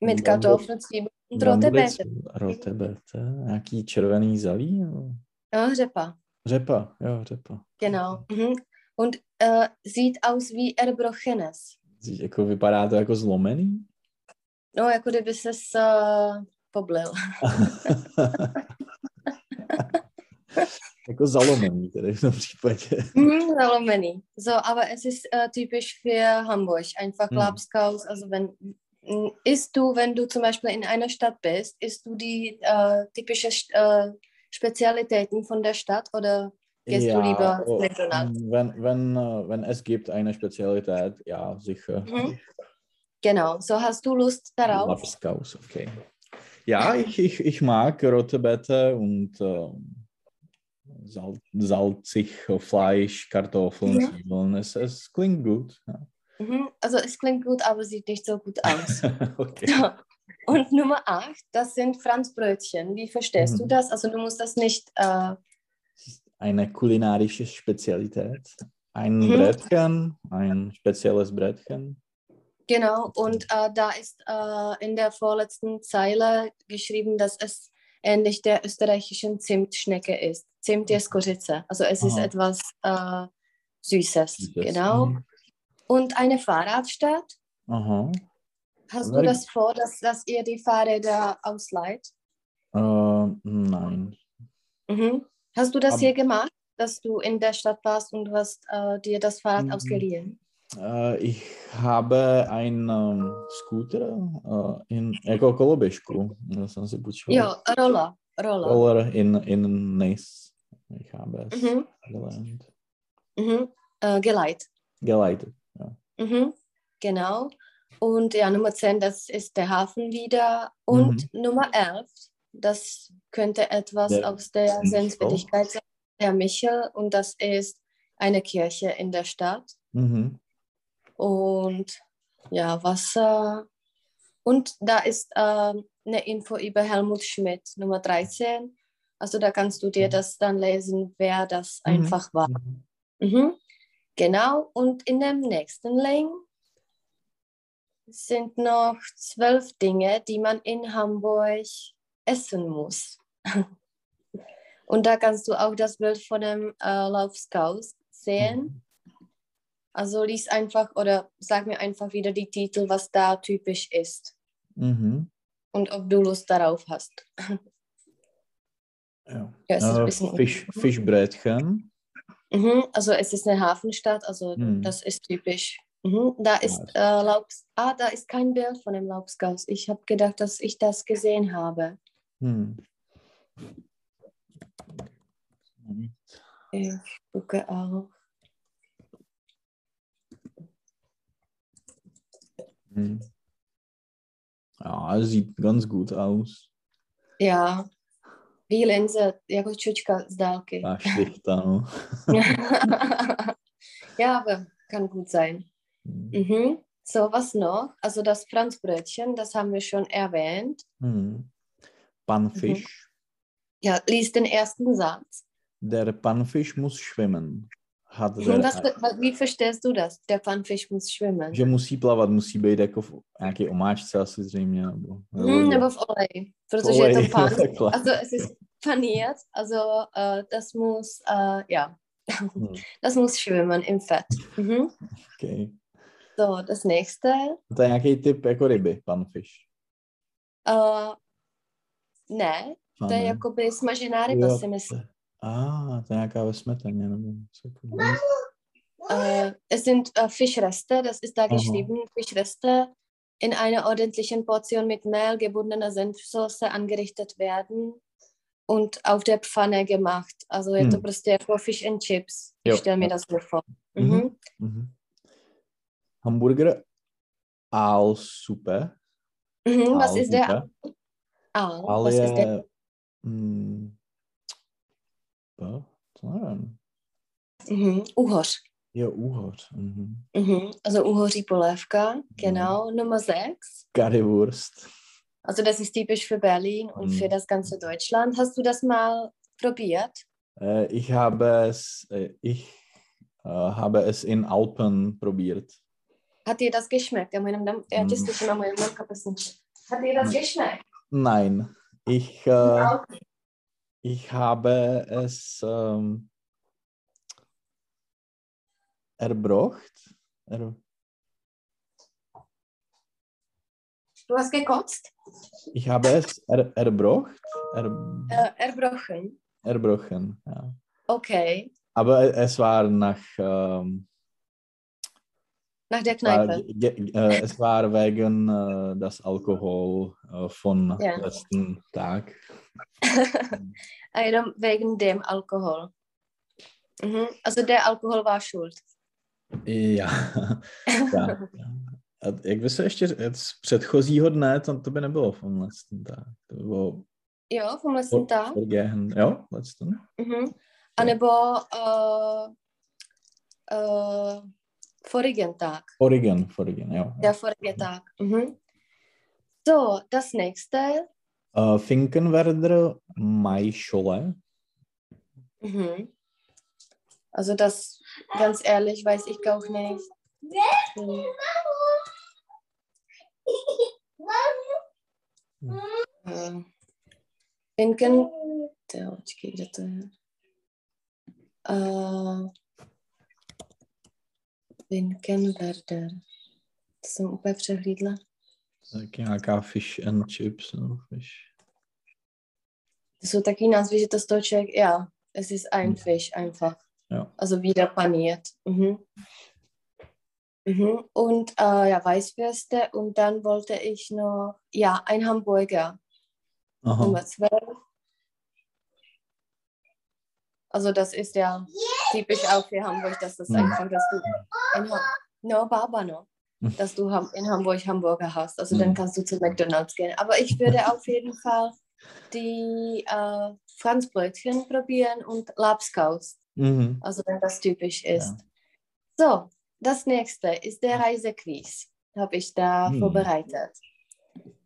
Mit Kartoffeln, Zwiebeln und rote Beete. rote Beete. Nějaký červený nebo- Ja, Řepa, Řepa, jo, řepa. genau. Mhm. Und äh, sieht aus wie Erbrochenes. Jako vypadá to jako zlomený? No, jako kdyby se uh, poblil. *laughs* jako zalomený tedy v tom případě. Mhm, Zalomený. So, aber es ist äh, typisch für Hamburg. Einfach Mhm. Labskaus. Also wenn isst du, wenn du zum Beispiel in einer Stadt bist, isst du die äh, typische äh, Spezialitäten von der Stadt oder gehst du lieber oh, regional? wenn, wenn, wenn es gibt eine Spezialität, ja, sicher. Mhm. Genau. So hast du Lust darauf? Lapskaus, okay. Ja, ich, ich, ich mag rote Beete und ähm, Sal salzig Fleisch, Kartoffeln, Ja. Zwiebeln. Es, es klingt gut. Ja. Mhm. Also es klingt gut, aber sieht nicht so gut aus. *laughs* okay. So. Und Nummer 8, das sind Franzbrötchen. Wie verstehst du Mhm. das? Also du musst das nicht äh, Eine kulinarische Spezialität. Ein Mhm. Brettchen, ein spezielles Brettchen. Genau, und äh, da ist äh, in der vorletzten Zeile geschrieben, dass es ähnlich der österreichischen Zimtschnecke ist. Zimt ist Kozice, also es ist Aha. etwas äh, Süßes. Süßes. Genau. Mhm. Und eine Fahrradstadt. Aha. Hast du das vor, dass, dass ihr die Fahrräder ausleiht? Äh, nein. Mhm. Hast du das Am- hier gemacht, dass du in der Stadt warst und du hast äh, dir das Fahrrad Mhm. ausgeliehen? Äh, ich habe einen ähm, Scooter äh, in půjčil. Ja, Roller. Roller. Roller in, in Nice. Ich habe es Mhm. gelernt. Mhm. Äh, geleiht. Geleitet. Ja. Mhm, genau. Und ja, Nummer 10, das ist der Hafen wieder. Und Nummer 11, das könnte etwas Der aus der. Sehenswürdigkeit sein, der Michel. Und das ist eine Kirche in der Stadt. Mhm. Und ja, Wasser. Und da ist ähm, eine Info über Helmut Schmidt, Nummer 13. Also da kannst du dir Mhm. das dann lesen, wer das Mhm. einfach war. Mhm. Mhm. Genau, und in dem nächsten Link sind noch zwölf Dinge, die man in Hamburg essen muss. *laughs* Und da kannst du auch das Bild von dem äh, Laufskaus sehen. Also lies einfach oder sag mir einfach wieder die Titel, was da typisch ist. Mhm. Und ob du Lust darauf hast. Ja. Ja, es ist ein Äh, bisschen Fisch. Mhm, also es ist eine Hafenstadt, also Mhm. das ist typisch. Mhm, da ist äh, Laubs ah, da ist kein Bild von dem Laubsgaus. Ich habe gedacht, dass ich das gesehen habe. Hm. Ich gucke auch. Hm. Ja, sieht ganz gut aus. Ja, wie Linse, jako čučka z dálky. Da noch. *laughs* ja, aber kann gut sein. Hm. Mhm. So, was noch? Also das Franzbrötchen, das haben wir schon erwähnt. Hm. Pannfisch. Ja, lies den ersten Satz. Der Pannfisch muss schwimmen. Und der, was, wie verstehst du das? Der Pfannfisch muss schwimmen. že musí plavat, musí být jako v nějaké omáčce asi zřejmě. Nebo, Hm, nebo v oleji, protože je to Olej, *laughs* pan. Also es ist paniert, also äh, das muss, äh, ja, Hm, das *laughs* muss schwimmen im Fett. Mhm. okay. So, das nächste. To je nějaký typ jako ryby, panfish. Äh, ne, A to je jakoby smažená ryba, Jo, si myslím. A, to je nějaká ve smetaně, nebo co jako- Äh, es sind äh, Fischreste, das ist da Aha. geschrieben, Fischreste in einer ordentlichen Portion mit Mehl, gebundener Senfsoße angerichtet werden und auf der Pfanne gemacht. Also je to Hm. prostě jako fish and chips. Jo. Ich stelle mir das so vor. Mhm. Mhm. Mhm. Hamburger Aalsuppe. Mhm. Was ist der. Aal? Aal Was ist der? je... To nevím. Mhm. Uhoř. Jo, úhor. Mhm. Mhm. Also Uhoří polévka, genau. Nummer 6. Currywurst. Also das ist typisch für Berlin und Mhm. für das ganze Deutschland. Hast du das mal probiert? Äh, ich habe es, äh, ich äh, habe es in Alpen probiert. Hat dir das geschmeckt? Ja, meinem Dam- ja, Mhm. das. Hat dir das geschmeckt? Nein, ich, äh, ich habe es ähm, erbrocht. Er, Du hast gekotzt? ich habe es er, erbrocht. Er, Äh, erbrochen. erbrochen, ja. Okay. Aber es war nach, ähm, Nach der Kneipe. äh, es war wegen äh, das Alkohol äh, von Ja. letzten Tag. *laughs* Jenom wegen dem Alkohol. Mhm. Also der Alkohol war schuld. Ja. ja. A jak by se ještě z předchozího dne, to, to by nebylo vom letzten Tag. To by bylo Jo, vom letzten Tag. Vergehen. Jo, letzten. Mhm. A nebo äh, äh, vorigen Tag. Origen, Origen, jo. Der vorige Tag. Mhm. So, das nächste. Uh, Finkenwerder Maischole. Mhm. Also das, ganz ehrlich, weiß ich auch nicht. Hm. Äh, Finken, jo, počkej, kde to je? Uh, Finkenwerder. To jsem úplně přehlídla. Nějaká fish and chips. No, fish. To jsou taky názvy, že to z toho člověk, ja, es ist ein. Fisch einfach. Ja. Also wieder paniert. Mhm. Mhm. Und äh, ja, Weißwürste und dann wollte ich noch, ja, ein Hamburger, Aha. Nummer 12. Also das ist ja typisch auch für Hamburg, dass das Mhm. einfach, dass du in Ha- no, Baba, no, Mhm. *laughs* dass du in Hamburg Hamburger hast. Also Mhm. dann kannst du zu McDonalds gehen. Aber ich würde *laughs* auf jeden Fall die äh, Franzbrötchen probieren und Labskaus, Mhm. also wenn das typisch ist. So, das nächste ist der Reisequiz, habe ich da Mhm. vorbereitet.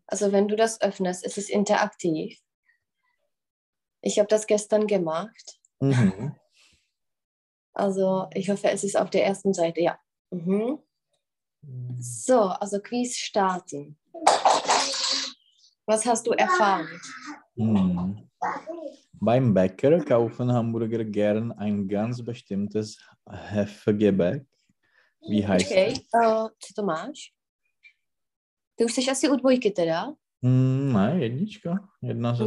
Also wenn du das öffnest, es ist interaktiv. Ich habe das gestern gemacht. Mhm. Also ich hoffe, es ist auf der ersten Seite, ja. Mhm. So, also Quiz starten. Was hast du erfahren? Hm. Beim Bäcker kaufen Hamburger gern ein ganz bestimmtes Hefegebäck. Wie heißt Počkej, es? uh, co to máš? Ty už jsi asi u dvojky teda? Hmm, ne, jednička. Jedna ze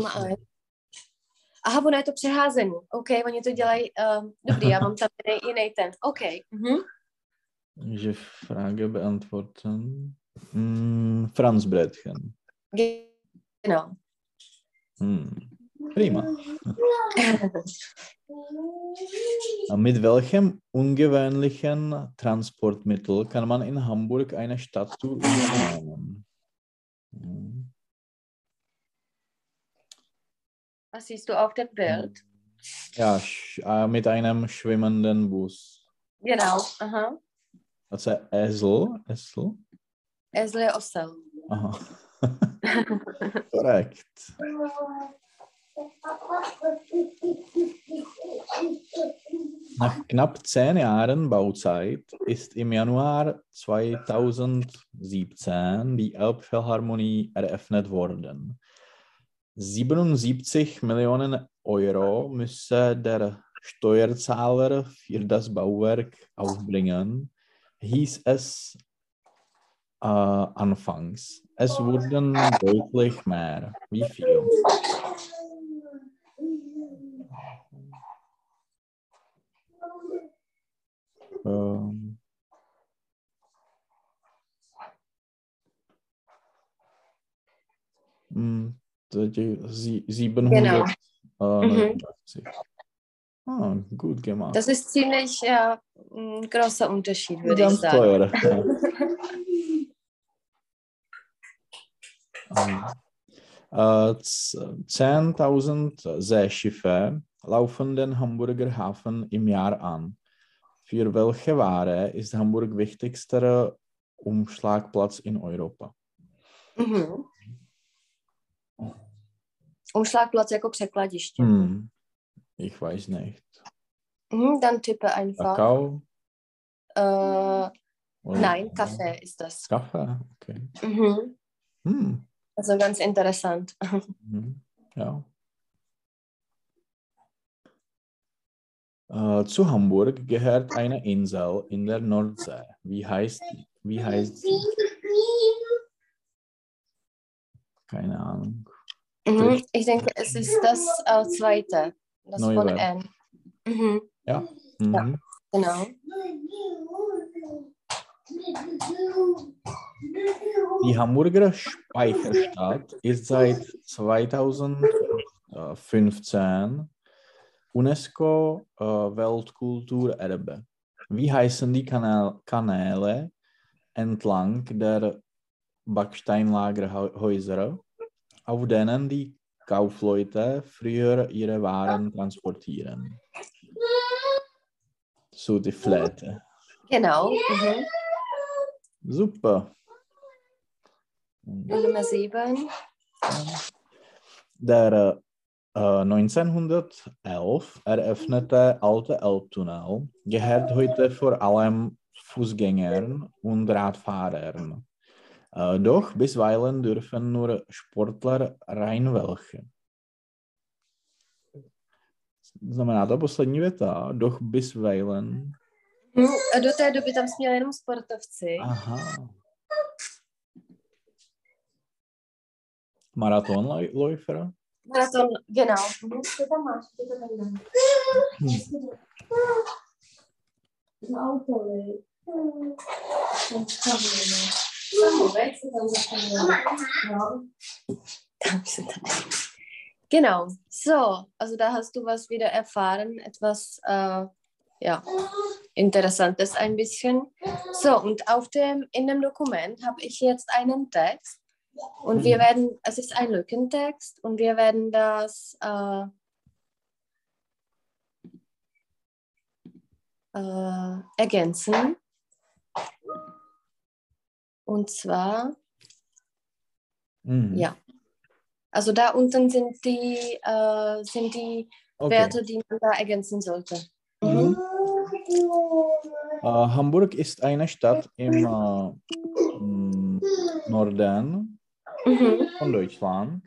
Aha, ono je to přeházení. OK, oni to dělají. Uh, dobrý, já mám tam jiný, ten. OK. Mhm. Je Frage beantworten. Hmm, Franz Bretchen. Genau. Hmm. Prima. *laughs* Mit welchem ungewöhnlichen Transportmittel kann man in Hamburg eine Stadttour unternehmen? Hm. Was siehst du auf dem Bild? Ja, äh, mit einem schwimmenden Bus. Genau. Aha. Also Esel, Esel. Esel je osel. Aha. *laughs* Korrekt. Nach knapp zehn Jahren Bauzeit ist im Januar 2017 die Elbphilharmonie eröffnet worden. 77 Millionen Euro müsse der Steuerzahler für das Bauwerk aufbringen, hieß es äh, anfangs. Es wurden deutlich mehr. Wie viel? Ähm, hm, sie- 700. Äh, Mhm. 89. Ah, gut gemacht. Das ist ziemlich ja, ein großer Unterschied, würde ich sagen. teuer. Ja. Z- 10.000 Seeschiffe laufen den Hamburger Hafen im Jahr an. Für welche Ware ist Hamburg wichtigster Umschlagplatz in Europa? Mhm. Umschlagplatz jako překladiště. Hm, ich weiß nicht. Mhm, dann tippe einfach. Kakao? Äh, nein, Kaffee ist das. Kaffee, okay. Mhm. Hm, Also ganz interessant. *laughs* Mhm. Ja. Äh, zu Hamburg gehört eine Insel in der Nordsee. Wie heißt die? Wie heißt sie? Keine Ahnung. Mhm. Ich denke, es ist das äh, zweite, das von Neuwerk. N. Mhm. Mhm. Genau. Die Hamburger Speicherstadt ist seit 2015 UNESCO äh, Weltkulturerbe. Wie heißen die Kanäle entlang der Backsteinlagerhäuser, auf denen die Kaufleute früher ihre Waren transportieren? So die Fläche. Genau. Mhm. Super. Nummer sieben. Der äh, 1911 eröffnete alte Elbtunnel gehört heute vor allem Fußgängern und Radfahrern. Äh, doch bisweilen dürfen nur Sportler rein welche. Znamená to poslední věta, doch bisweilen. Mhm. A do té doby tam směli jenom sportovci. Aha. Maratonläufer? Maraton, genau. Mhm. Co tam máš? Co to tam máš? Auto, Genau. So, also da hast du was wieder erfahren, etwas äh, ja, Interessantes ein bisschen. So, und auf dem, in dem Dokument habe ich jetzt einen Text und wir Mhm. werden, es ist ein Lückentext und wir werden das äh, äh, ergänzen. Und zwar, Mhm. ja. Also da unten sind die, äh, sind die Okay. Werte, die man da ergänzen sollte. Mhm. Mhm. Hamburg ist eine Stadt im äh, m, Norden Mhm. von Deutschland.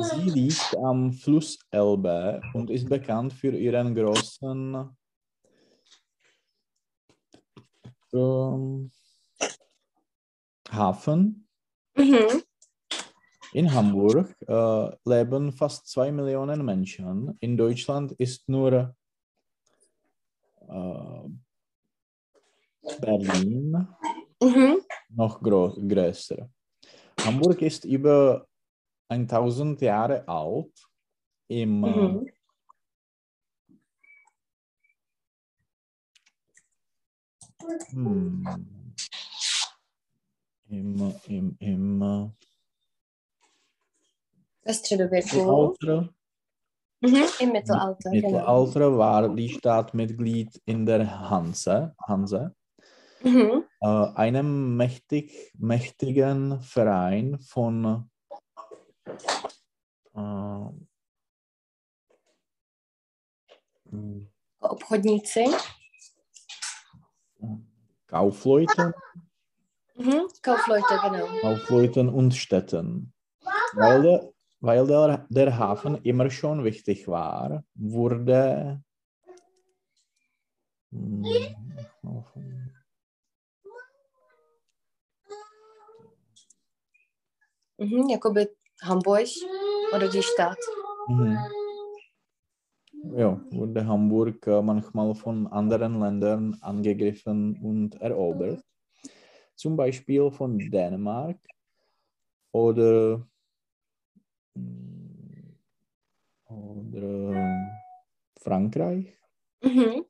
Sie liegt am Fluss Elbe und ist bekannt für ihren großen ähm, Hafen. Mhm. In Hamburg äh, leben fast zwei Millionen Menschen. In Deutschland ist nur äh, Berlin Mhm. noch größer. Hamburg ist über 1000 Jahre alt. Im, äh, Mhm. hm, im, im, im äh, Ve středověku. Mittelalter, Mhm. Im Mittelalter, genau. Mittelalter war die Stadt Mitglied in der Hanse, Hanse Mhm. äh, einem mächtig, mächtigen Verein von äh, Obchodníci. Kaufleuten, Mhm. Kaufleute, genau. Kaufleuten und Städten. Weil, der, weil der, der Hafen immer schon wichtig war, wurde hm, Mhm. Jakoby Hamburg oder die Stadt. Mhm. Ja, wurde Hamburg äh, manchmal von anderen Ländern angegriffen und erobert. Zum Beispiel von Dänemark oder, mm, oder ähm, Frankreich. Mhm.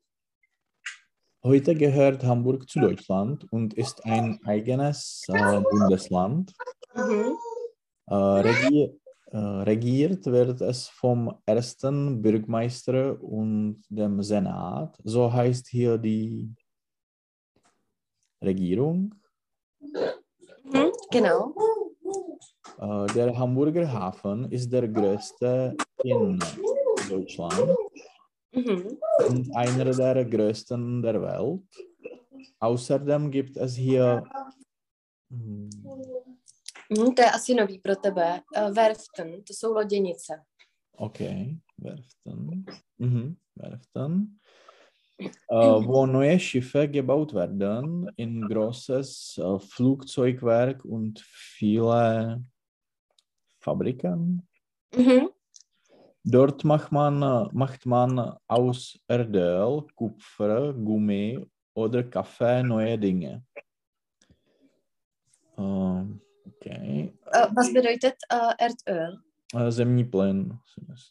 Heute gehört Hamburg zu Deutschland und ist ein eigenes äh, Bundesland. Mhm. Äh, regier, äh, regiert wird es vom ersten Bürgermeister und dem Senat. So heißt hier die Regierung. Mhm. Genau. Äh, der Hamburger Hafen ist der größte in Deutschland Mhm. und einer der größten der Welt. Außerdem gibt es hier hm, Mhm. To je asi nový pro tebe. Uh, Werften, to jsou loděnice. Okay, Werften. Mhm, Werften. Äh, wo neue Schiffe gebaut werden, in großes äh, Flugzeugwerk und viele Fabriken. Mhm. Dort macht man, macht man aus Erdöl, Kupfer, Gummi oder Kaffee neue Dinge. Ähm, okay. Uh, was bedeutet uh, Erdöl? Äh, Zemní plyn.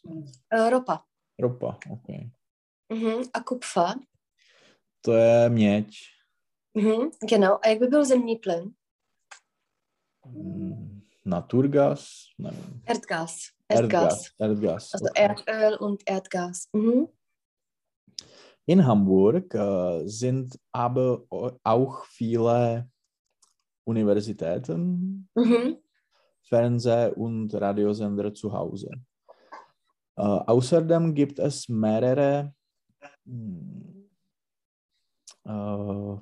Uh, ropa. Ropa, okay. Mhm. A kupfa. To je měď. Mhm. Genau. A jak by byl zemní plyn? Mm, Naturgas? Nevím. Erdgas. Erdgas. Erdgas. Also okay. Erdöl und Erdgas. Mhm. In Hamburg äh, sind aber au- auch viele Universitäten, Mhm. Fernseh- und Radiosender zu Hause. Äh, außerdem gibt es mehrere hm, äh,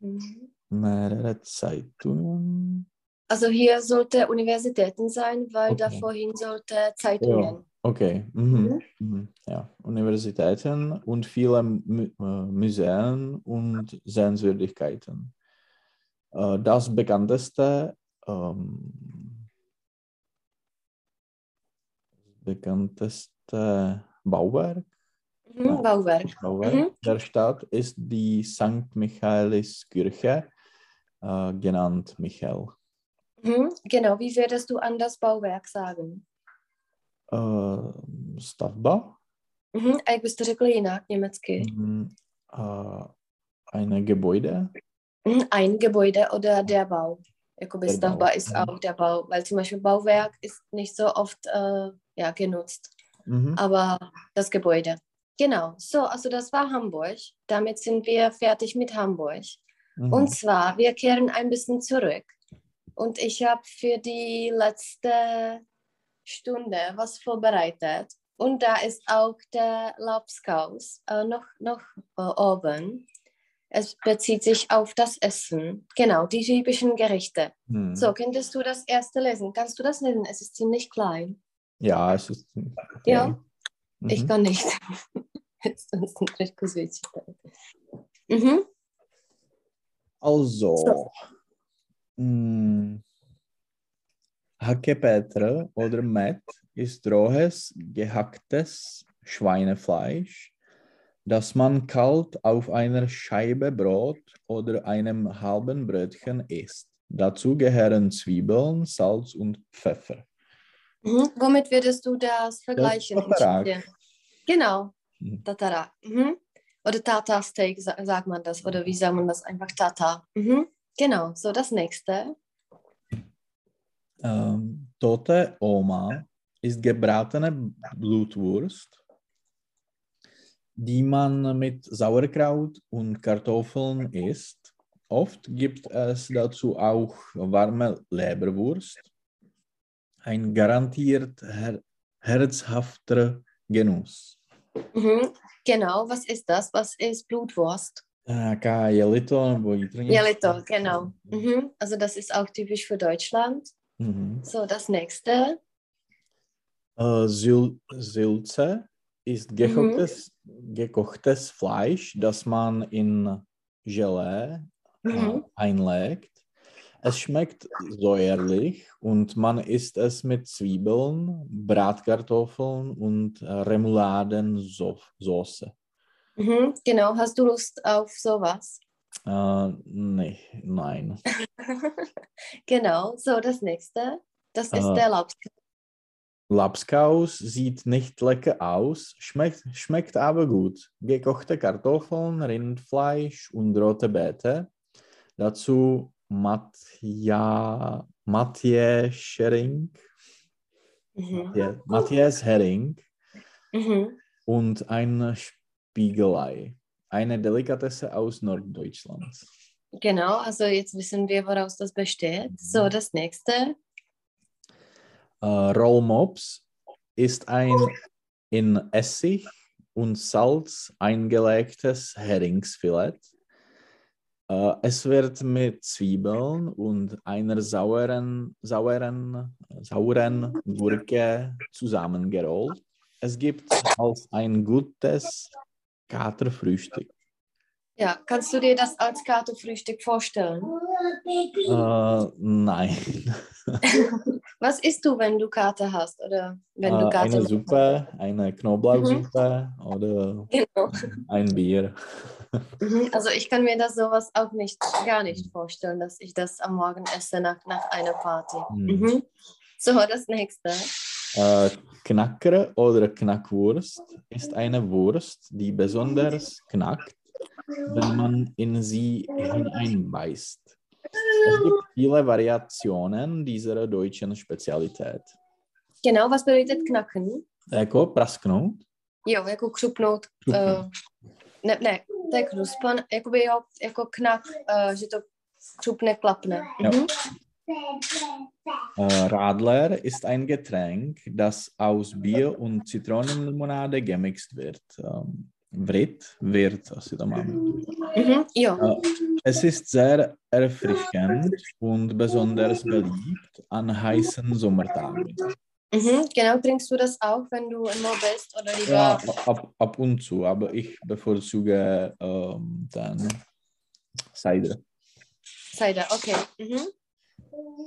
Mhm. mehrere Zeitungen. Also hier sollte Universitäten sein, weil da Okay. vorhin sollte Zeitungen. Okay. Mhm. Mhm. Mhm. Ja, Universitäten und viele Mü äh, Museen und Sehenswürdigkeiten. Äh, das bekannteste, ähm, bekannteste Bauwerk, Mhm. Bauwerk. Bauwerk Mhm. der Stadt ist die St. Michaeliskirche, äh, genannt Michael. Mhm. Genau, wie würdest du an das Bauwerk sagen? Äh, stavba, Mhm. A jak byste řekli jinak německy? mhm. äh, eine Gebäude, Mhm. Ein Gebäude oder der Bau. Jakoby Der Stavba Bau, ist auch der Bau, weil zum Beispiel Bauwerk ist nicht so oft äh, ja, genutzt, mhm. aber das Gebäude. Genau, so, also das war Hamburg. Damit sind wir fertig mit Hamburg. Mhm. Und zwar, wir kehren ein bisschen zurück. Und ich habe für die letzte Stunde was vorbereitet. Und da ist auch der Lapskaus äh, noch, noch äh, oben. Es bezieht sich auf das Essen. Genau, die typischen Gerichte. Hm. So, könntest du das erste lesen? Kannst du das lesen? Es ist ziemlich klein. Ja, es ist. Okay. Ja. Ich Mhm. kann nicht. Nicht kusvičit. Mhm. Also. So. mm, Hackepetre oder Met ist rohes, gehacktes Schweinefleisch, das man kalt auf einer Scheibe Brot oder einem halben Brötchen isst. Dazu gehören Zwiebeln, Salz und Pfeffer. Mhm. Womit würdest du das vergleichen? Tschechien? Genau, Mhm. Tatarak. Mhm. Oder Tata Steak sa- sagt man das. Oder wie sagt man das? Einfach Tata. Mhm. Genau, so das nächste. Ähm, tote Oma ist gebratene Blutwurst, die man mit Sauerkraut und Kartoffeln isst. Oft gibt es dazu auch warme Leberwurst. Ein garantiert her herzhafter Genuss. Mhm. Genau, was ist das? Was ist Blutwurst? Jaká jelito nebo jitrnice? Jelito, genau. Mhm. Also das ist auch typisch für Deutschland. Mhm. So, das nächste. Äh, Syl Sülze ist gekochtes, gekochtes Fleisch, das man in Gelee äh, Mhm. einlegt. Es schmeckt säuerlich und man isst es mit Zwiebeln, Bratkartoffeln und äh, Remouladensoße. Mhm. Genau, hast du Lust auf sowas? Äh, nee, nein. *laughs* genau, so das nächste. Das ist Äh, der Lapskaus. Lapskaus sieht nicht lecker aus, schmeckt, schmeckt aber gut. Gekochte Kartoffeln, Rindfleisch und rote Beete. Dazu Matja, Mathias Hering, Mhm. Matthias Hering Mhm. und ein Spiegelei. Eine Delikatesse aus Norddeutschland. Genau, also jetzt wissen wir, woraus das besteht. So, das nächste. Äh, Rollmops ist ein in Essig und Salz eingelegtes Heringsfilet. Äh, es wird mit Zwiebeln und einer sauren, sauren, sauren Gurke zusammengerollt. Es gibt als ein gutes Katerfrühstück. Ja, kannst du dir das als Katerfrühstück vorstellen? Äh, nein. *laughs* Was isst du, wenn du Kater hast? Oder wenn du Äh, Kater eine Suppe, eine Knoblauchsuppe oder Genau. ein Bier. Mhm. Also ich kann mir das sowas auch nicht, gar nicht vorstellen, dass ich das am Morgen esse nach, nach einer Party. Mhm. Mhm. So, das nächste. Äh, Knacker oder Knackwurst ist eine Wurst, die besonders knackt, wenn man in sie hineinbeißt. Es gibt viele Variationen dieser deutschen Spezialität. Genau, was bedeutet knacken? Jako prasknout, Jo, jako křupnout. Křupnout. Uh, ne, ne, to je kruspan, jakoby jo, jako knak, uh, že to křupne, klapne. Mhm. äh, Radler ist ein Getränk, das aus Bier und Zitronenlimonade gemixt wird. Ähm, Vrit wird, asi to máme. Mhm. Jo, Äh, Es ist sehr erfrischend und besonders beliebt an heißen Sommertagen. mhm. genau, trinkst du das auch, wenn du im Mo bist oder lieber? Ja, ab, ab und zu, aber ich bevorzuge ähm, dann Cider. Cider, okay. Mhm.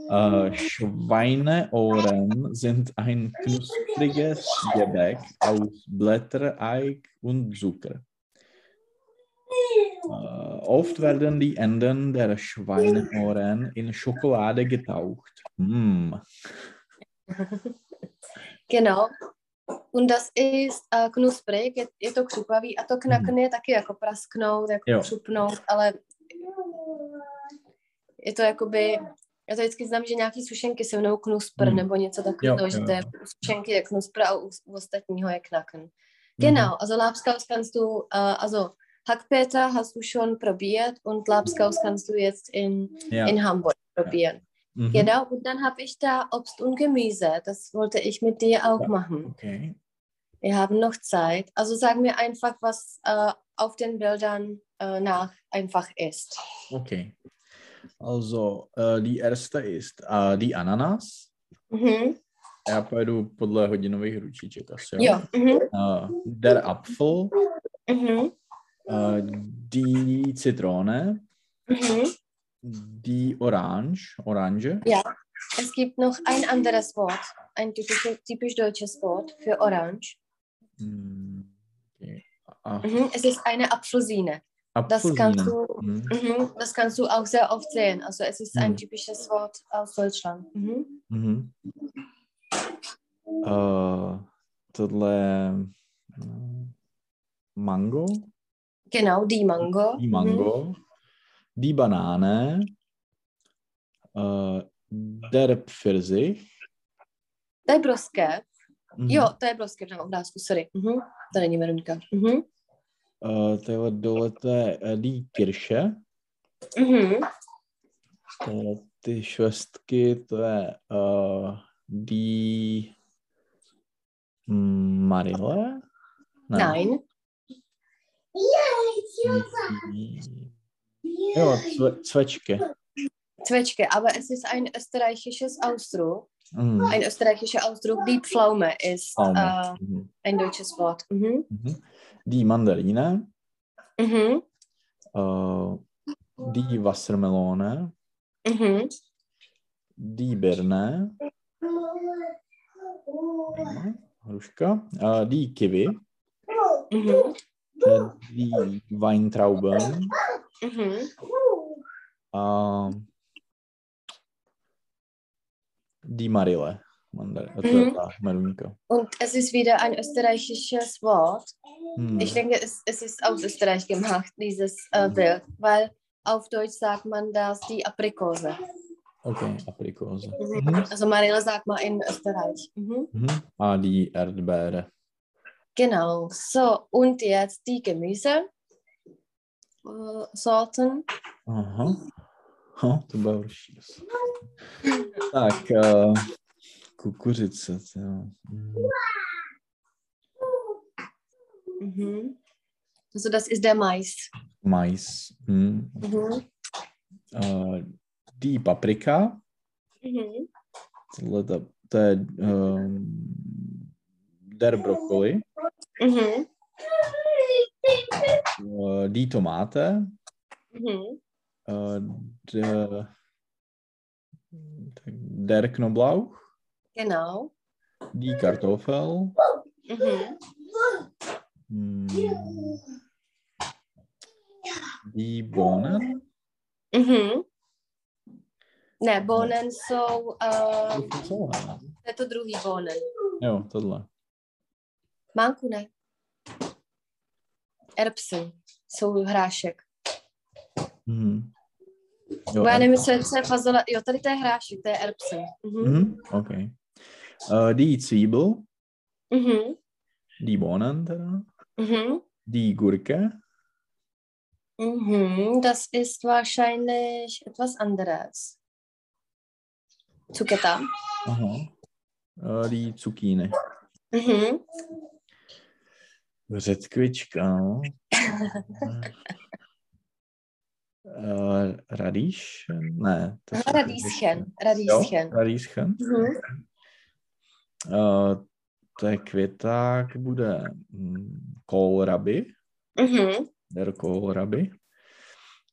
Äh, Schweineohren sind ein knuspriges Gebäck aus Blättereig und Zucker. Äh, oft werden die Enden der Schweineohren in Schokolade getaucht. Mm. *laughs* Genau. Und das ist uh, knusprig, je, je to křupavý a to knacken je taky jako prasknout, jako Jo. křupnout, ale je to jakoby, já to vždycky znám, že nějaký sušenky se mnou knuspr Hmm. nebo něco takového, že to je sušenky je knuspr a u, u ostatního je knacken. Mhm. Genau, also Labskaus kannst du, uh, also Hackpeter hast du schon probiert und Labskaus kannst du jetzt in, Ja. in Hamburg probieren. Mhm. Genau, und dann habe ich da Obst und Gemüse. Das wollte ich mit dir auch Ja. machen. Okay. Wir haben noch Zeit. Also sagen wir einfach, was äh, auf den Bildern äh, nach einfach ist. Okay. Also, uh, die erste ist uh, die Ananas. Mhm. Já pojedu podle hodinových ručiček asi. Jo. Mhm. Uh, der Apfel, Mhm. uh, die Zitrone, Mhm. die Orange, Orange, Ja. Es gibt noch ein anderes Wort, ein typisch, typisch deutsches Wort für Orange. mm, okay. ah, Mhm. Es ist eine Apfelsine. Das kannst du, Mm, mhm. das kannst du auch sehr oft sehen. Also es ist ein Mhm. typisches Wort aus Deutschland. Mhm. mhm. Uh, tohle uh, Mango, Genau, die Mango. die Mhm. Mango, die Banane, uh, der Pfirsich, To je mhm. Jo, to je broskev na obrázku, sorry. Mhm. To není Veronika. Mhm. Uh, tyhle dole to je uh, die Kirsche, Mhm. Uh, ty švestky, to je uh, die Marille? Nein. Die, jo, cve, Cvečky. Zwetschge, aber es ist ein österreichisches Ausdruck. Mm. Ein österreichischer Ausdruck. Die Pflaume ist äh, Mhm. ein deutsches Wort. Mhm. Mhm. Die Mandarine, Mhm. uh, die Wassermelone, Mhm. die Birne, hruška, uh, die Kiwi, Mhm. uh, die Weintrauben, Mhm. uh, die Marille. Je Mhm. meruňka. Und es ist wieder ein österreichisches Wort. Hmm. Ich denke, es, es ist aus Österreich gemacht, dieses äh, Bild, weil auf Deutsch sagt man das die Aprikose. OK, aprikóze. Mhm. Also Marille sagt man in Österreich. Mhm. Mhm. A die Erdbeere. Genau. So, und jetzt die Gemüse. Äh, Sorten. Aha. Ha, to bude horší. Kukuřice. Jo. Mhm. Mhm. Also das ist der Mais. Mais. Mhm. Mhm. Uh, die paprika. Mhm. Tohle to, to je um, der brokkoli. Mhm. Uh, die Tomate. Mhm. Uh, de, der Knoblauch. Genau. Die Kartoffel. Mhm. Mm. Die Bohnen. Mhm. Ne, bohnen jsou, uh, To jsou celé. to je to druhý bohnen. Jo, tohle. Mánku ne. Erbsen jsou hrášek. Mhm. Jo, já nevím, co je, co je fazole. Jo, tady to je hrášek, to je erbsen. Mhm. Mhm. OK. Uh, die Zwiebel. Mhm. Die Bohnen. Mhm. Die Gurke. Mhm. Das ist wahrscheinlich etwas anderes. Zucchetta. Aha. Uh, die Zucchini. Mhm. Řetkvička, no. uh, radíš? Ne. To jsou Radíschen. Jo, Radíschen. radíschen. Mhm. Uh, to je květák, bude mm, kohlrabi, Mhm. der kohlrabi.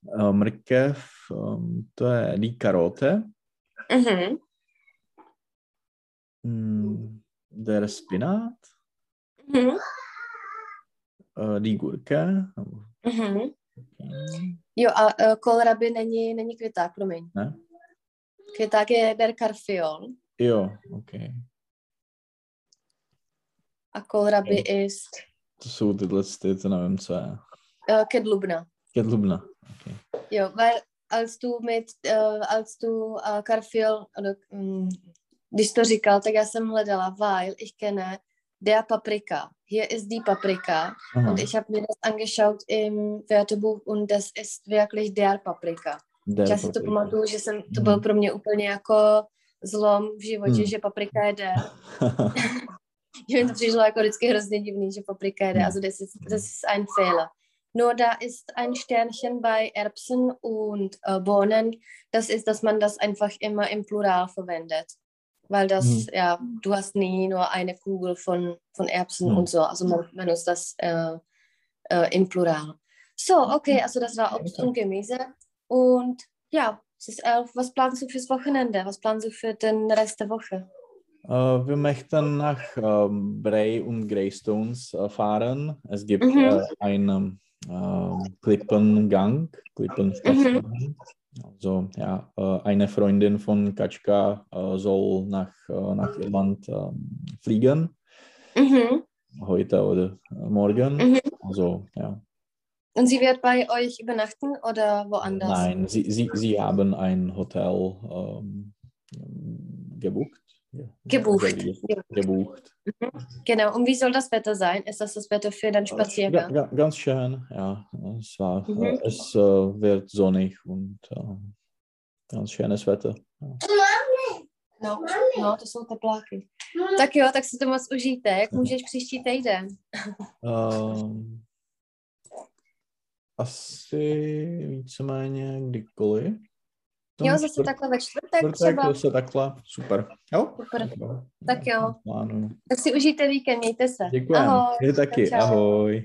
Uh, mrkev, um, to je die karote, Mhm. mm, der spinát, Mhm. uh, die Gurke. Mhm. Jo, a uh, kohlrabi není, není květák, promiň. Ne? Květák je der karfiol Jo, ok. A kohlrabi ist To jsou tyhle, ty, to nevím, co je. uh, kedlubna. Kedlubna. Okay. Jo, weil als du mit, uh, als du uh, oder, um, když to říkal, tak já jsem hledala, weil ich kenne der Paprika. Hier ist die Paprika. Aha, Und ich habe mir das angeschaut im Wörterbuch und das ist wirklich der Paprika. der Já si to pamatuju, že jsem, to Mhm. byl pro mě úplně jako zlom v životě, Hmm. že paprika je der. *laughs* Mi to přišlo jako vždycky hrozně divný, že. Hmm. Also das ist, das ist ein Fehler. Nur da ist ein Sternchen bei Erbsen und äh, Bohnen. Das ist, dass man das einfach immer im Plural verwendet. Weil das, Mhm. ja, du hast nie nur eine Kugel von, von Erbsen Mhm. und so. Also man benutzt das äh, äh, im Plural. So, okay, also das war Obst und Gemüse. Und ja, es ist elf. Was planst du fürs Wochenende? Was planst du für den Rest der Woche? Äh, wir möchten nach ähm, Bray und Greystones äh, fahren. Es gibt Mhm. äh, einen ähm, Klippengang, Klippenspaziergang. Also ja, eine Freundin von Katschka äh, soll nach, nach Irland ähm, fliegen, Mhm. heute oder morgen. Mhm. Also ja, Und sie wird bei euch übernachten oder woanders? nein, sie, sie, sie haben ein Hotel ähm, gebucht. Ja, Gebucht. Gebucht. Genau. Und wie soll das Wetter sein? Ist das das Wetter für den Ga, Spaziergang? ga, ganz schön, ja. Es, war, Mhm. äh, es äh, wird sonnig und äh, ganz schönes Wetter. Ja. No, no, to jsou tepláky. Tak jo, tak si to moc užijte. Jak můžeš příští týden? *laughs* Ehm, asi víceméně kdykoliv. Ten Jo, zase čtvrt- takhle ve čtvrtek čtvrtek, třeba. zase takhle, super. Jo? Super. Tak jo. Tak si užijte víkend, mějte se. Děkujem. Ahoj. Vy taky, Čau. ahoj.